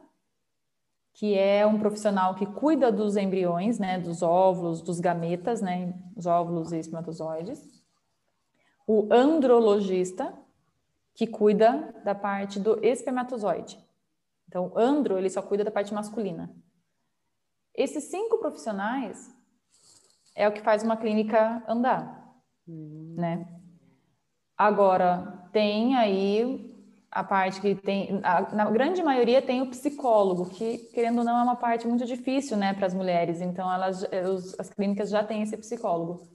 que é um profissional que cuida dos embriões, né, dos óvulos, dos gametas, né, os óvulos e espermatozoides. O andrologista, que cuida da parte do espermatozoide. Então, andro, ele só cuida da parte masculina. Esses cinco profissionais é o que faz uma clínica andar, uhum. né? Agora, tem aí a parte que tem, a, na grande maioria tem o psicólogo, que querendo ou não é uma parte muito difícil, né, para as mulheres. Então elas, os, as clínicas já têm esse psicólogo.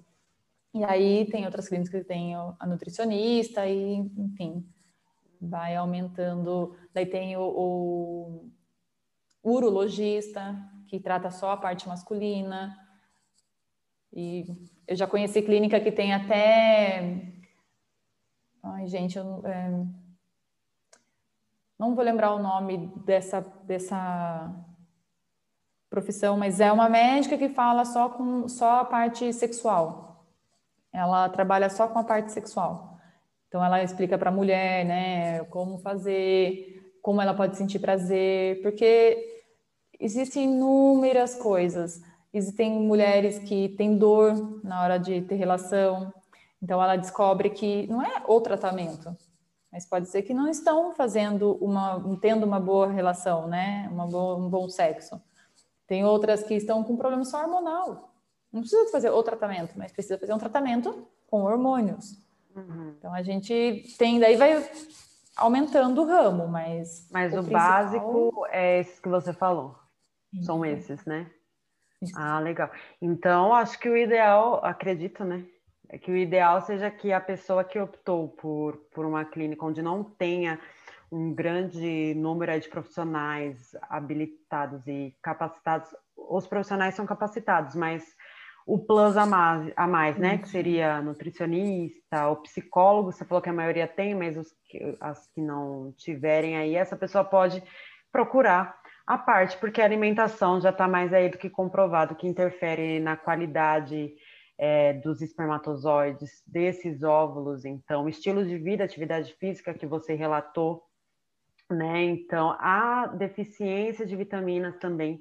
E aí tem outras clínicas que têm a nutricionista e, enfim, vai aumentando. Daí tem o, o urologista, que trata só a parte masculina. E eu já conheci clínica que tem até. Ai, gente, eu. É não vou lembrar o nome dessa, dessa profissão, mas é uma médica que fala só com só a parte sexual. Ela trabalha só com a parte sexual. Então ela explica para a mulher, né, como fazer, como ela pode sentir prazer, porque existem inúmeras coisas. Existem mulheres que têm dor na hora de ter relação, então ela descobre que não é o tratamento, mas pode ser que não estão fazendo uma, tendo uma boa relação, né? Uma boa, um bom sexo. Tem outras que estão com problema só hormonal. Não precisa fazer o tratamento, mas precisa fazer um tratamento com hormônios. Uhum. Então a gente tem, daí vai aumentando o ramo, mas. Mas o, o principal... básico é esse que você falou. São esses, né? Isso. Ah, legal. Então, acho que o ideal, acredito, né? É que o ideal seja que a pessoa que optou por, por uma clínica onde não tenha um grande número de profissionais habilitados e capacitados, os profissionais são capacitados, mas o plus a mais, a mais né? Que seria nutricionista ou psicólogo, você falou que a maioria tem, mas os que, as que não tiverem aí, essa pessoa pode procurar a parte, porque a alimentação já está mais aí do que comprovado que interfere na qualidade é, dos espermatozoides, desses óvulos, então, estilo de vida, atividade física que você relatou, né? Então, a deficiência de vitaminas também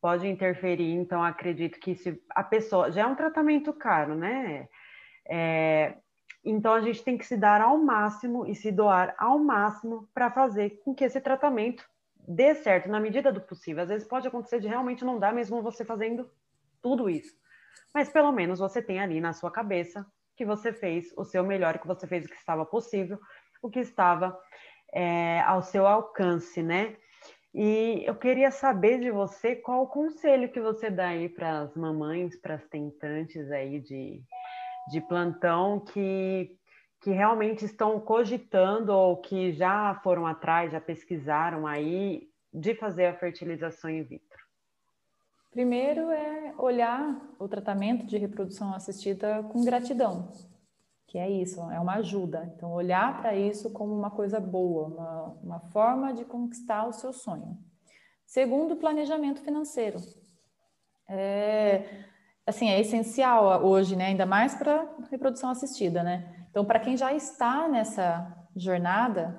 pode interferir, então acredito que se a pessoa já é um tratamento caro, né? É, então a gente tem que se dar ao máximo e se doar ao máximo para fazer com que esse tratamento dê certo na medida do possível. Às vezes pode acontecer de realmente não dar mesmo você fazendo tudo isso. Mas pelo menos você tem ali na sua cabeça que você fez o seu melhor, que você fez o que estava possível, o que estava é, ao seu alcance, né? E eu queria saber de você qual o conselho que você dá aí para as mamães, para as tentantes aí de, de plantão que, que realmente estão cogitando ou que já foram atrás, já pesquisaram aí de fazer a fertilização in vitro. Primeiro é olhar o tratamento de reprodução assistida com gratidão que é isso, é uma ajuda. Então, olhar para isso como uma coisa boa, uma, uma forma de conquistar o seu sonho. Segundo, planejamento financeiro. É, assim, é essencial hoje, né? Ainda mais para reprodução assistida, né? Então, para quem já está nessa jornada,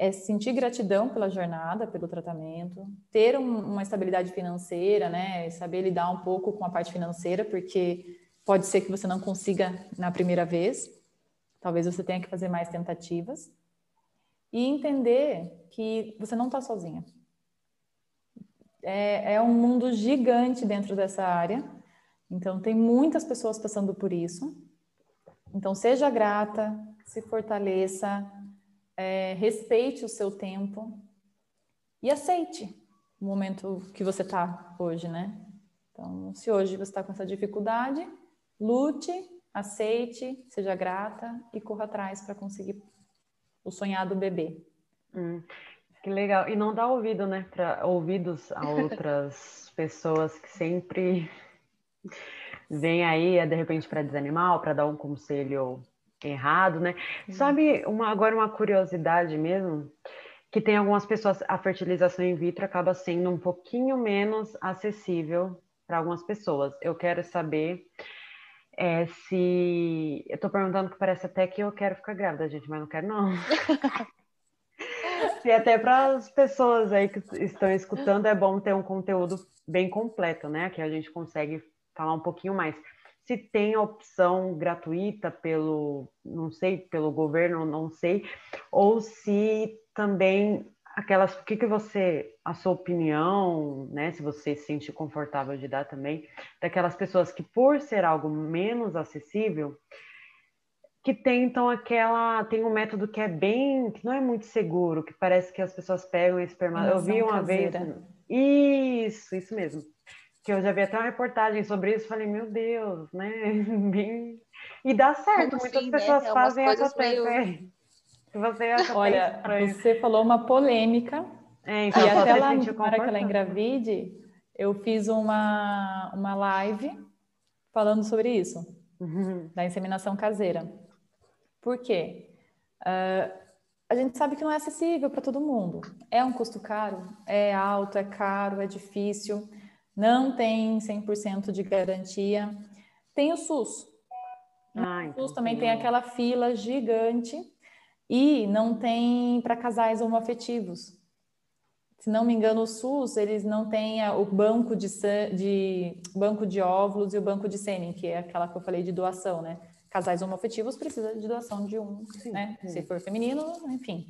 é sentir gratidão pela jornada, pelo tratamento, ter um, uma estabilidade financeira, né? Saber lidar um pouco com a parte financeira, porque Pode ser que você não consiga na primeira vez, talvez você tenha que fazer mais tentativas. E entender que você não está sozinha. É, é um mundo gigante dentro dessa área, então tem muitas pessoas passando por isso. Então seja grata, se fortaleça, é, respeite o seu tempo e aceite o momento que você está hoje, né? Então, se hoje você está com essa dificuldade, Lute, aceite, seja grata e corra atrás para conseguir o sonhado bebê. Hum, que legal. E não dá ouvido, né? Para ouvidos a [LAUGHS] outras pessoas que sempre vêm aí, de repente, para desanimar, para dar um conselho errado, né? Hum. Sabe, uma, agora uma curiosidade mesmo, que tem algumas pessoas, a fertilização in vitro acaba sendo um pouquinho menos acessível para algumas pessoas. Eu quero saber é se. Eu tô perguntando que parece até que eu quero ficar grávida, gente, mas não quero, não. [LAUGHS] se até para as pessoas aí que estão escutando é bom ter um conteúdo bem completo, né? Que a gente consegue falar um pouquinho mais. Se tem a opção gratuita pelo, não sei, pelo governo, não sei, ou se também aquelas, o que que você, a sua opinião, né, se você se sente confortável de dar também, daquelas pessoas que por ser algo menos acessível, que tentam aquela, tem um método que é bem, que não é muito seguro, que parece que as pessoas pegam esse. Eu vi uma caseira. vez, isso, isso mesmo. Que eu já vi até uma reportagem sobre isso, falei, meu Deus, né? [LAUGHS] Bem... E dá certo, Como muitas assim, pessoas né? fazem essa meio... Você Olha, você falou uma polêmica. É, então, e até lá, na hora que ela engravide, eu fiz uma, uma live falando sobre isso, uhum. da inseminação caseira. Por quê? Uh, a gente sabe que não é acessível para todo mundo. É um custo caro, é alto, é caro, é difícil, não tem 100% de garantia. Tem o SUS. Ah, o SUS também tem aquela fila gigante e não tem para casais homoafetivos. Se não me engano, o SUS, eles não têm o banco de, de, banco de óvulos e o banco de sêmen, que é aquela que eu falei de doação, né? Casais homoafetivos precisam de doação de um, sim, né? Sim. Se for feminino, enfim.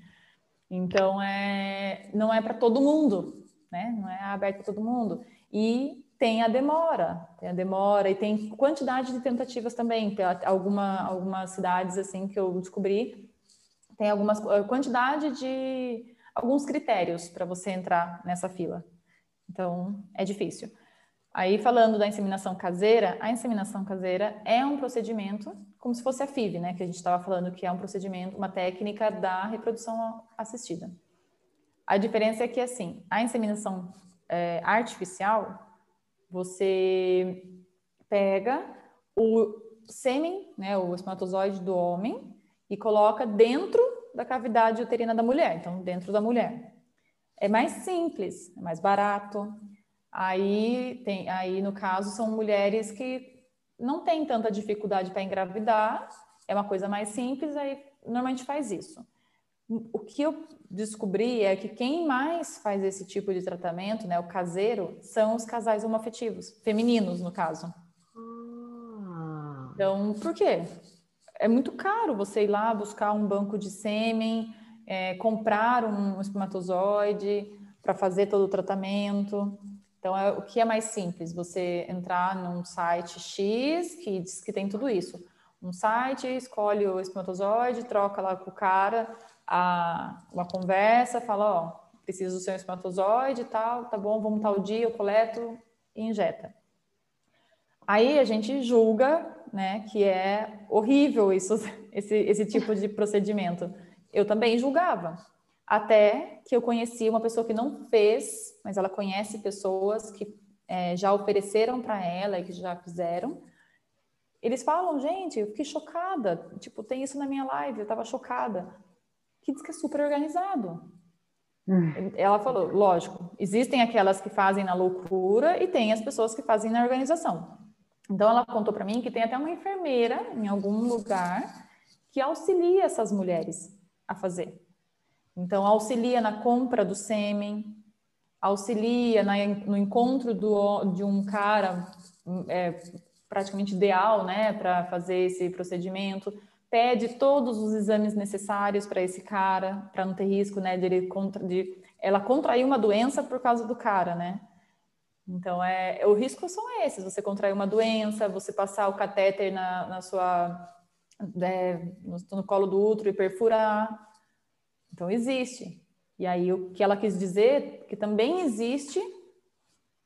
Então, é, não é para todo mundo, né? Não é aberto para todo mundo. E tem a demora, tem a demora e tem quantidade de tentativas também. Tem alguma, algumas cidades assim que eu descobri tem algumas quantidade de alguns critérios para você entrar nessa fila. Então é difícil. Aí falando da inseminação caseira, a inseminação caseira é um procedimento como se fosse a FIV, né, que a gente estava falando que é um procedimento, uma técnica da reprodução assistida. A diferença é que assim, a inseminação é, artificial você pega o sêmen, né, o espermatozoide do homem e coloca dentro da cavidade uterina da mulher, então dentro da mulher. É mais simples, é mais barato. Aí tem, aí no caso são mulheres que não têm tanta dificuldade para engravidar, é uma coisa mais simples, aí normalmente faz isso. O que eu descobri é que quem mais faz esse tipo de tratamento, né, o caseiro, são os casais homoafetivos, femininos no caso. Ah. Então, por quê? É muito caro você ir lá buscar um banco de sêmen, é, comprar um espermatozoide para fazer todo o tratamento. Então, é, o que é mais simples? Você entrar num site X que diz que tem tudo isso. Um site, escolhe o espermatozoide, troca lá com o cara, a, uma conversa, fala, ó, preciso do seu espermatozoide e tal, tá bom, vamos tal dia, eu coleto e injeta. Aí a gente julga, né, que é horrível isso, [LAUGHS] esse, esse tipo de procedimento. Eu também julgava, até que eu conheci uma pessoa que não fez, mas ela conhece pessoas que é, já ofereceram para ela e que já fizeram. Eles falam, gente, eu fiquei chocada, tipo, tem isso na minha live, eu estava chocada que diz que é super organizado. Hum. Ela falou, lógico, existem aquelas que fazem na loucura e tem as pessoas que fazem na organização. Então ela contou para mim que tem até uma enfermeira em algum lugar que auxilia essas mulheres a fazer. Então auxilia na compra do sêmen, auxilia na, no encontro do, de um cara é, praticamente ideal, né, para fazer esse procedimento pede todos os exames necessários para esse cara, para não ter risco, né, de, ele contra, de ela contrair uma doença por causa do cara, né? Então, é, o risco são esses: você contrair uma doença, você passar o catéter na, na sua, é, no, no, colo do útero e perfurar. Então, existe. E aí, o que ela quis dizer que também existe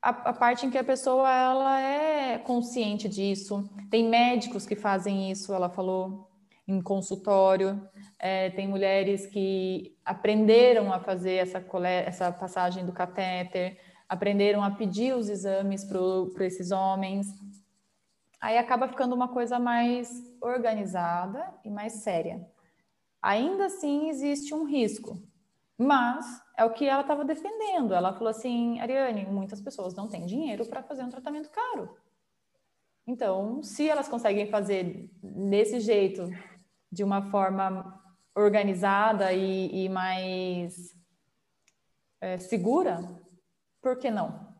a, a, parte em que a pessoa ela é consciente disso. Tem médicos que fazem isso, ela falou em consultório. É, tem mulheres que aprenderam a fazer essa, essa passagem do catéter, aprenderam a pedir os exames para esses homens. Aí acaba ficando uma coisa mais organizada e mais séria. Ainda assim, existe um risco, mas é o que ela estava defendendo. Ela falou assim: Ariane, muitas pessoas não têm dinheiro para fazer um tratamento caro. Então, se elas conseguem fazer desse jeito, de uma forma organizada e, e mais é, segura, por que não?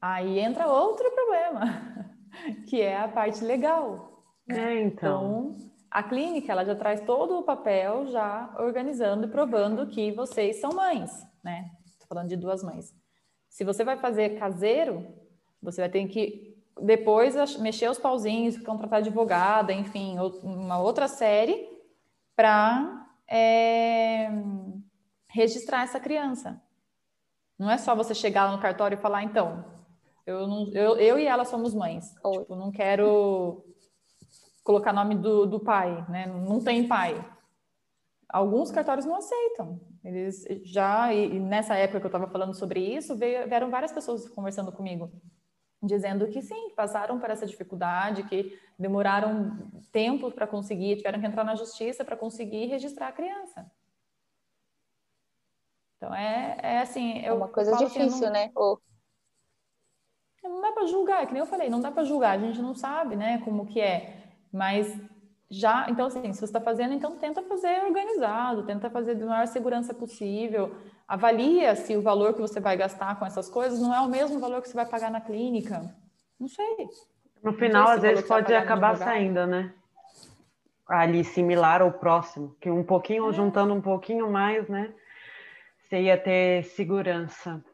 Aí entra outro problema, [LAUGHS] que é a parte legal. É, então. então. a clínica ela já traz todo o papel já organizando e provando que vocês são mães, né? Estou falando de duas mães. Se você vai fazer caseiro, você vai ter que depois mexer os pauzinhos, contratar advogada, enfim, uma outra série para é, registrar essa criança. Não é só você chegar lá no cartório e falar, então, eu, não, eu, eu e ela somos mães. Tipo, não quero colocar nome do, do pai, né? Não tem pai. Alguns cartórios não aceitam. Eles já, e nessa época que eu estava falando sobre isso, veio, vieram várias pessoas conversando comigo dizendo que sim, passaram por essa dificuldade, que demoraram tempo para conseguir, tiveram que entrar na justiça para conseguir registrar a criança. Então é, é assim. é uma coisa difícil, não, né? Não dá para julgar, que nem eu falei, não dá para julgar, a gente não sabe, né, como que é. Mas já, então assim, se você está fazendo, então tenta fazer organizado, tenta fazer da maior segurança possível, avalia se o valor que você vai gastar com essas coisas não é o mesmo valor que você vai pagar na clínica. Não sei. No final, às vezes pode acabar saindo, né? Ali similar ou próximo, que um pouquinho, é. juntando um pouquinho mais, né? Você ia ter segurança.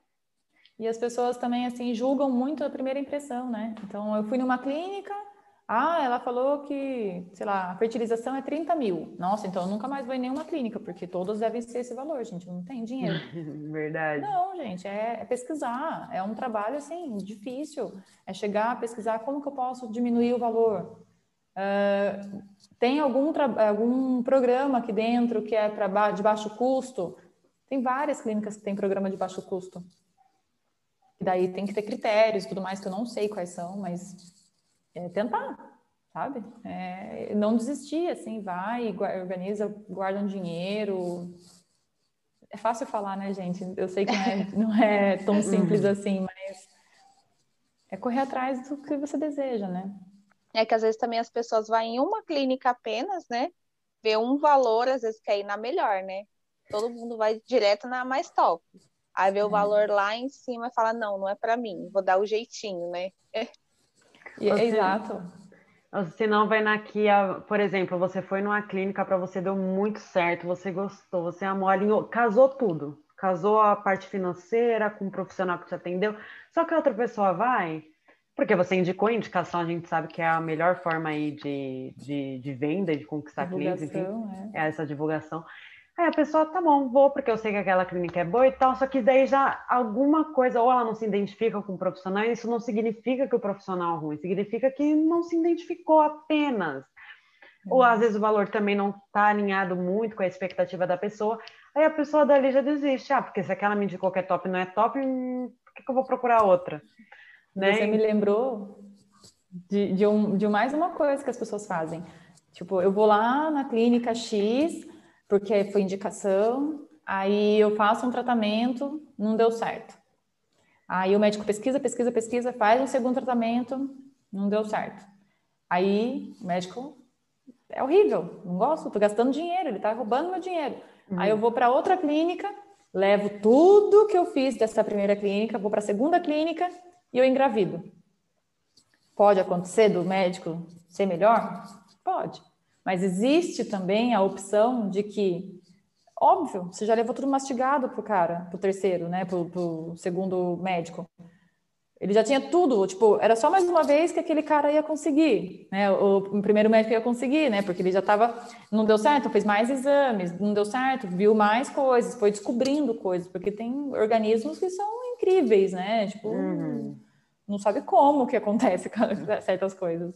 E as pessoas também, assim, julgam muito a primeira impressão, né? Então, eu fui numa clínica, ah, ela falou que, sei lá, a fertilização é 30 mil. Nossa, então eu nunca mais vou em nenhuma clínica, porque todas devem ser esse valor, gente. Não tem dinheiro. [LAUGHS] Verdade. Não, gente, é, é, pesquisar. É um trabalho, assim, difícil. É chegar a pesquisar como que eu posso diminuir o valor. Uh, tem algum, algum programa aqui dentro que é para de baixo custo? Tem várias clínicas que têm programa de baixo custo. E daí tem que ter critérios e tudo mais, que eu não sei quais são, mas é tentar, sabe? É, não desistir, assim, vai, organiza, guarda um dinheiro. É fácil falar, né, gente? Eu sei que não é, [LAUGHS] não é tão simples uhum. assim, mas é correr atrás do que você deseja, né? É que às vezes também as pessoas vão em uma clínica apenas, né? Vê um valor, às vezes quer ir na melhor, né? Todo mundo vai direto na mais top. Aí vê o é. valor lá em cima e fala, não, não é para mim, vou dar o jeitinho, né? [LAUGHS] E, você, exato. Se não vai na Kia, por exemplo, você foi numa clínica para você deu muito certo, você gostou, você amou, alinhou, casou tudo. Casou a parte financeira com o profissional que te atendeu. Só que a outra pessoa vai, porque você indicou a indicação, a gente sabe que é a melhor forma aí de, de, de venda, de conquistar clientes, enfim, é. é essa divulgação. Aí a pessoa, tá bom, vou porque eu sei que aquela clínica é boa e tal, só que daí já alguma coisa, ou ela não se identifica com o profissional, isso não significa que o profissional é ruim, significa que não se identificou apenas. Ou às vezes o valor também não está alinhado muito com a expectativa da pessoa, aí a pessoa dali já desiste. Ah, porque se aquela me indicou que é top não é top, hum, por que, que eu vou procurar outra? Né? Você me lembrou de, de, um, de mais uma coisa que as pessoas fazem. Tipo, eu vou lá na clínica X porque foi indicação, aí eu faço um tratamento, não deu certo. Aí o médico pesquisa, pesquisa, pesquisa, faz um segundo tratamento, não deu certo. Aí o médico é horrível, não gosto, tô gastando dinheiro, ele tá roubando meu dinheiro. Uhum. Aí eu vou para outra clínica, levo tudo que eu fiz dessa primeira clínica, vou para a segunda clínica e eu engravido. Pode acontecer do médico ser melhor? Pode. Mas existe também a opção de que, óbvio, você já levou tudo mastigado pro cara, pro terceiro, né, pro, pro segundo médico. Ele já tinha tudo, tipo, era só mais uma vez que aquele cara ia conseguir, né? O, primeiro médico ia conseguir, né? Porque ele já estava, não deu certo, fez mais exames, não deu certo, viu mais coisas, foi descobrindo coisas, porque tem organismos que são incríveis, né? Tipo, uhum. não sabe como que acontece [LAUGHS] certas coisas.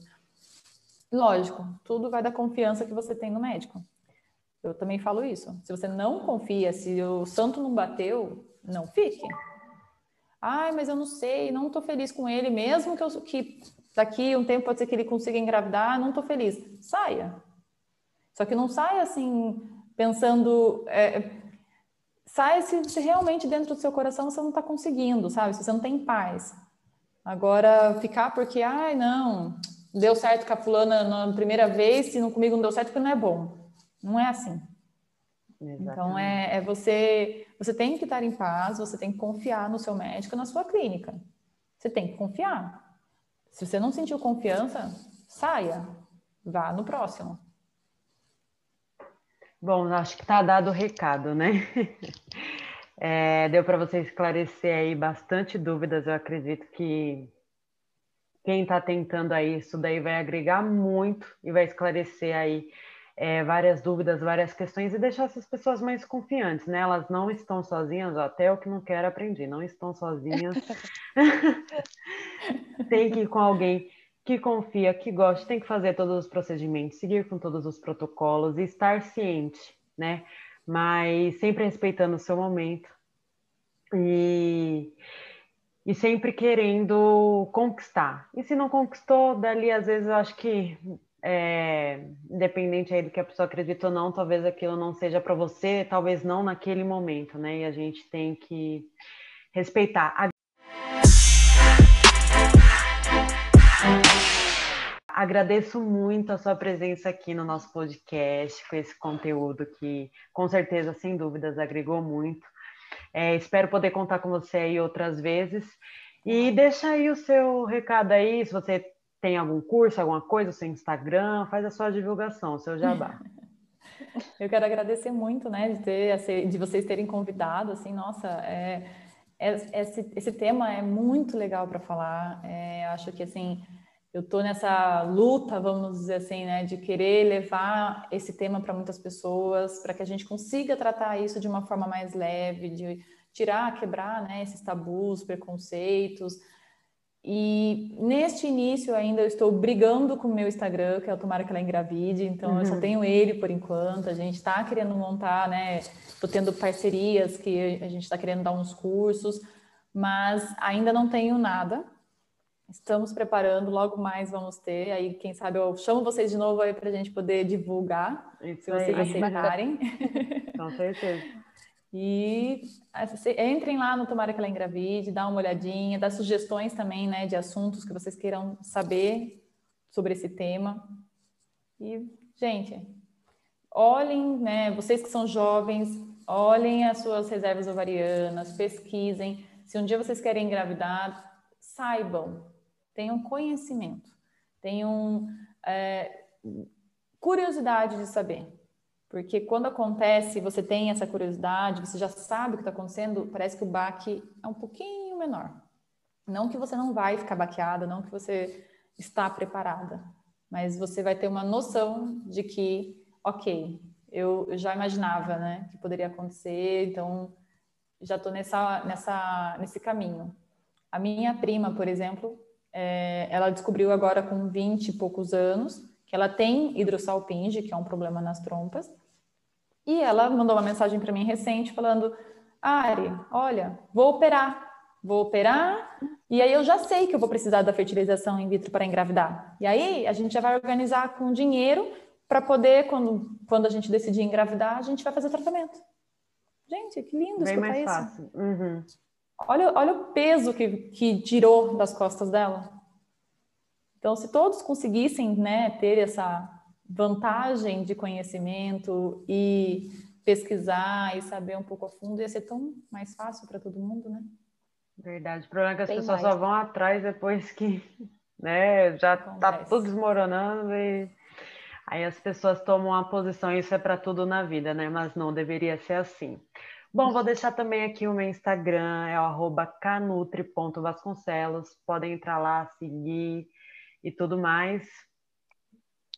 Lógico, tudo vai da confiança que você tem no médico. Eu também falo isso. Se você não confia, se o santo não bateu, não fique. Ai, mas eu não sei, não estou feliz com ele, mesmo que, eu, que daqui um tempo pode ser que ele consiga engravidar, não estou feliz. Saia. Só que não saia assim, pensando. É, saia se, se, realmente dentro do seu coração você não está conseguindo, sabe? Se você não tem paz. Agora, ficar porque, ai, não, deu certo com a fulana na primeira vez, se não comigo não deu certo, porque não é bom. Não é assim. Exatamente. Então é, é, você, você tem que estar em paz, você tem que confiar no seu médico, na sua clínica. Você tem que confiar. Se você não sentiu confiança, saia, vá no próximo. Bom, acho que está dado o recado, né? [LAUGHS] É, deu para você esclarecer aí bastante dúvidas. Eu acredito que quem está tentando aí, isso daí vai agregar muito e vai esclarecer aí é, várias dúvidas, várias questões e deixar essas pessoas mais confiantes, né? Elas não estão sozinhas, até o que não quero aprendi, não estão sozinhas. [LAUGHS] tem que ir com alguém que confia, que gosta, tem que fazer todos os procedimentos, seguir com todos os protocolos e estar ciente, né? Mas sempre respeitando o seu momento. E e sempre querendo conquistar. E se não conquistou, dali às vezes eu acho que é, independente aí do que a pessoa acredita ou não, talvez aquilo não seja para você, talvez não naquele momento, né? E a gente tem que respeitar. Agradeço muito a sua presença aqui no nosso podcast, com esse conteúdo que, com certeza, sem dúvidas, agregou muito. É, espero poder contar com você aí outras vezes. E deixa aí o seu recado aí, se você tem algum curso, alguma coisa, o seu Instagram, faz a sua divulgação, o seu jabá. [LAUGHS] Eu quero agradecer muito, né, de, ter, de vocês terem convidado, assim, nossa, é, esse, esse tema é muito legal para falar. É, acho que assim eu estou nessa luta, vamos dizer assim, né, de querer levar esse tema para muitas pessoas, para que a gente consiga tratar isso de uma forma mais leve, de tirar, quebrar, né, esses tabus, preconceitos. E neste início ainda eu estou brigando com o meu Instagram, que é o Tomara que ela engravide, então uhum. eu só uhum. tenho ele por enquanto. A gente está querendo montar, né? Estou tendo parcerias que a gente está querendo dar uns cursos, mas ainda não tenho nada. Estamos preparando, logo mais vamos ter. Aí, quem sabe, eu chamo vocês de novo aí para a gente poder divulgar, Isso se vocês aí. aceitarem. [LAUGHS] [LAUGHS] Com certeza. E entrem lá no Tomara que ela engravide, dá uma olhadinha, dá sugestões também, né, de assuntos que vocês queiram saber sobre esse tema. E, gente, olhem, né, vocês que são jovens, olhem as suas reservas ovarianas, pesquisem. Se um dia vocês querem engravidar, saibam tenham conhecimento, tenham é, curiosidade de saber. Porque quando acontece, você tem essa curiosidade, você já sabe o que está acontecendo, parece que o baque é um pouquinho menor. Não que você não vai ficar baqueada, não que você está preparada, mas você vai ter uma noção de que, ok, eu, já imaginava, né, que poderia acontecer, então já estou nessa, nessa, nesse caminho. A minha prima, por exemplo, é, ela descobriu agora com 20 e poucos anos que ela tem hidrossalpinge, que é um problema nas trompas. E ela mandou uma mensagem para mim recente falando: Ari, olha, vou operar, vou operar, e aí eu já sei que eu vou precisar da fertilização in vitro para engravidar. E aí a gente já vai organizar com dinheiro para poder, quando, quando a gente decidir engravidar, a gente vai fazer tratamento. Gente, que lindo Bem mais isso. fácil. Uhum. Olha, olha o peso que, que tirou das costas dela. Então, se todos conseguissem né, ter essa vantagem de conhecimento e pesquisar e saber um pouco a fundo, ia ser tão mais fácil para todo mundo, né? Verdade. O problema é que as Bem pessoas mais. só vão atrás depois que [LAUGHS] né, já está tudo desmoronando e aí as pessoas tomam uma posição, isso é para tudo na vida, né? Mas não deveria ser assim. Bom, vou deixar também aqui o meu Instagram, é o canutri.vasconcelos. Podem entrar lá, seguir e tudo mais.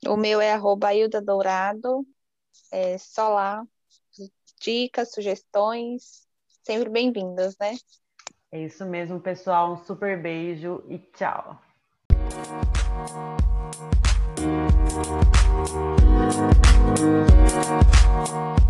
O meu é arroba Hilda Dourado. É só lá. Dicas, sugestões, sempre bem-vindas, né? É isso mesmo, pessoal. Um super beijo e tchau. Música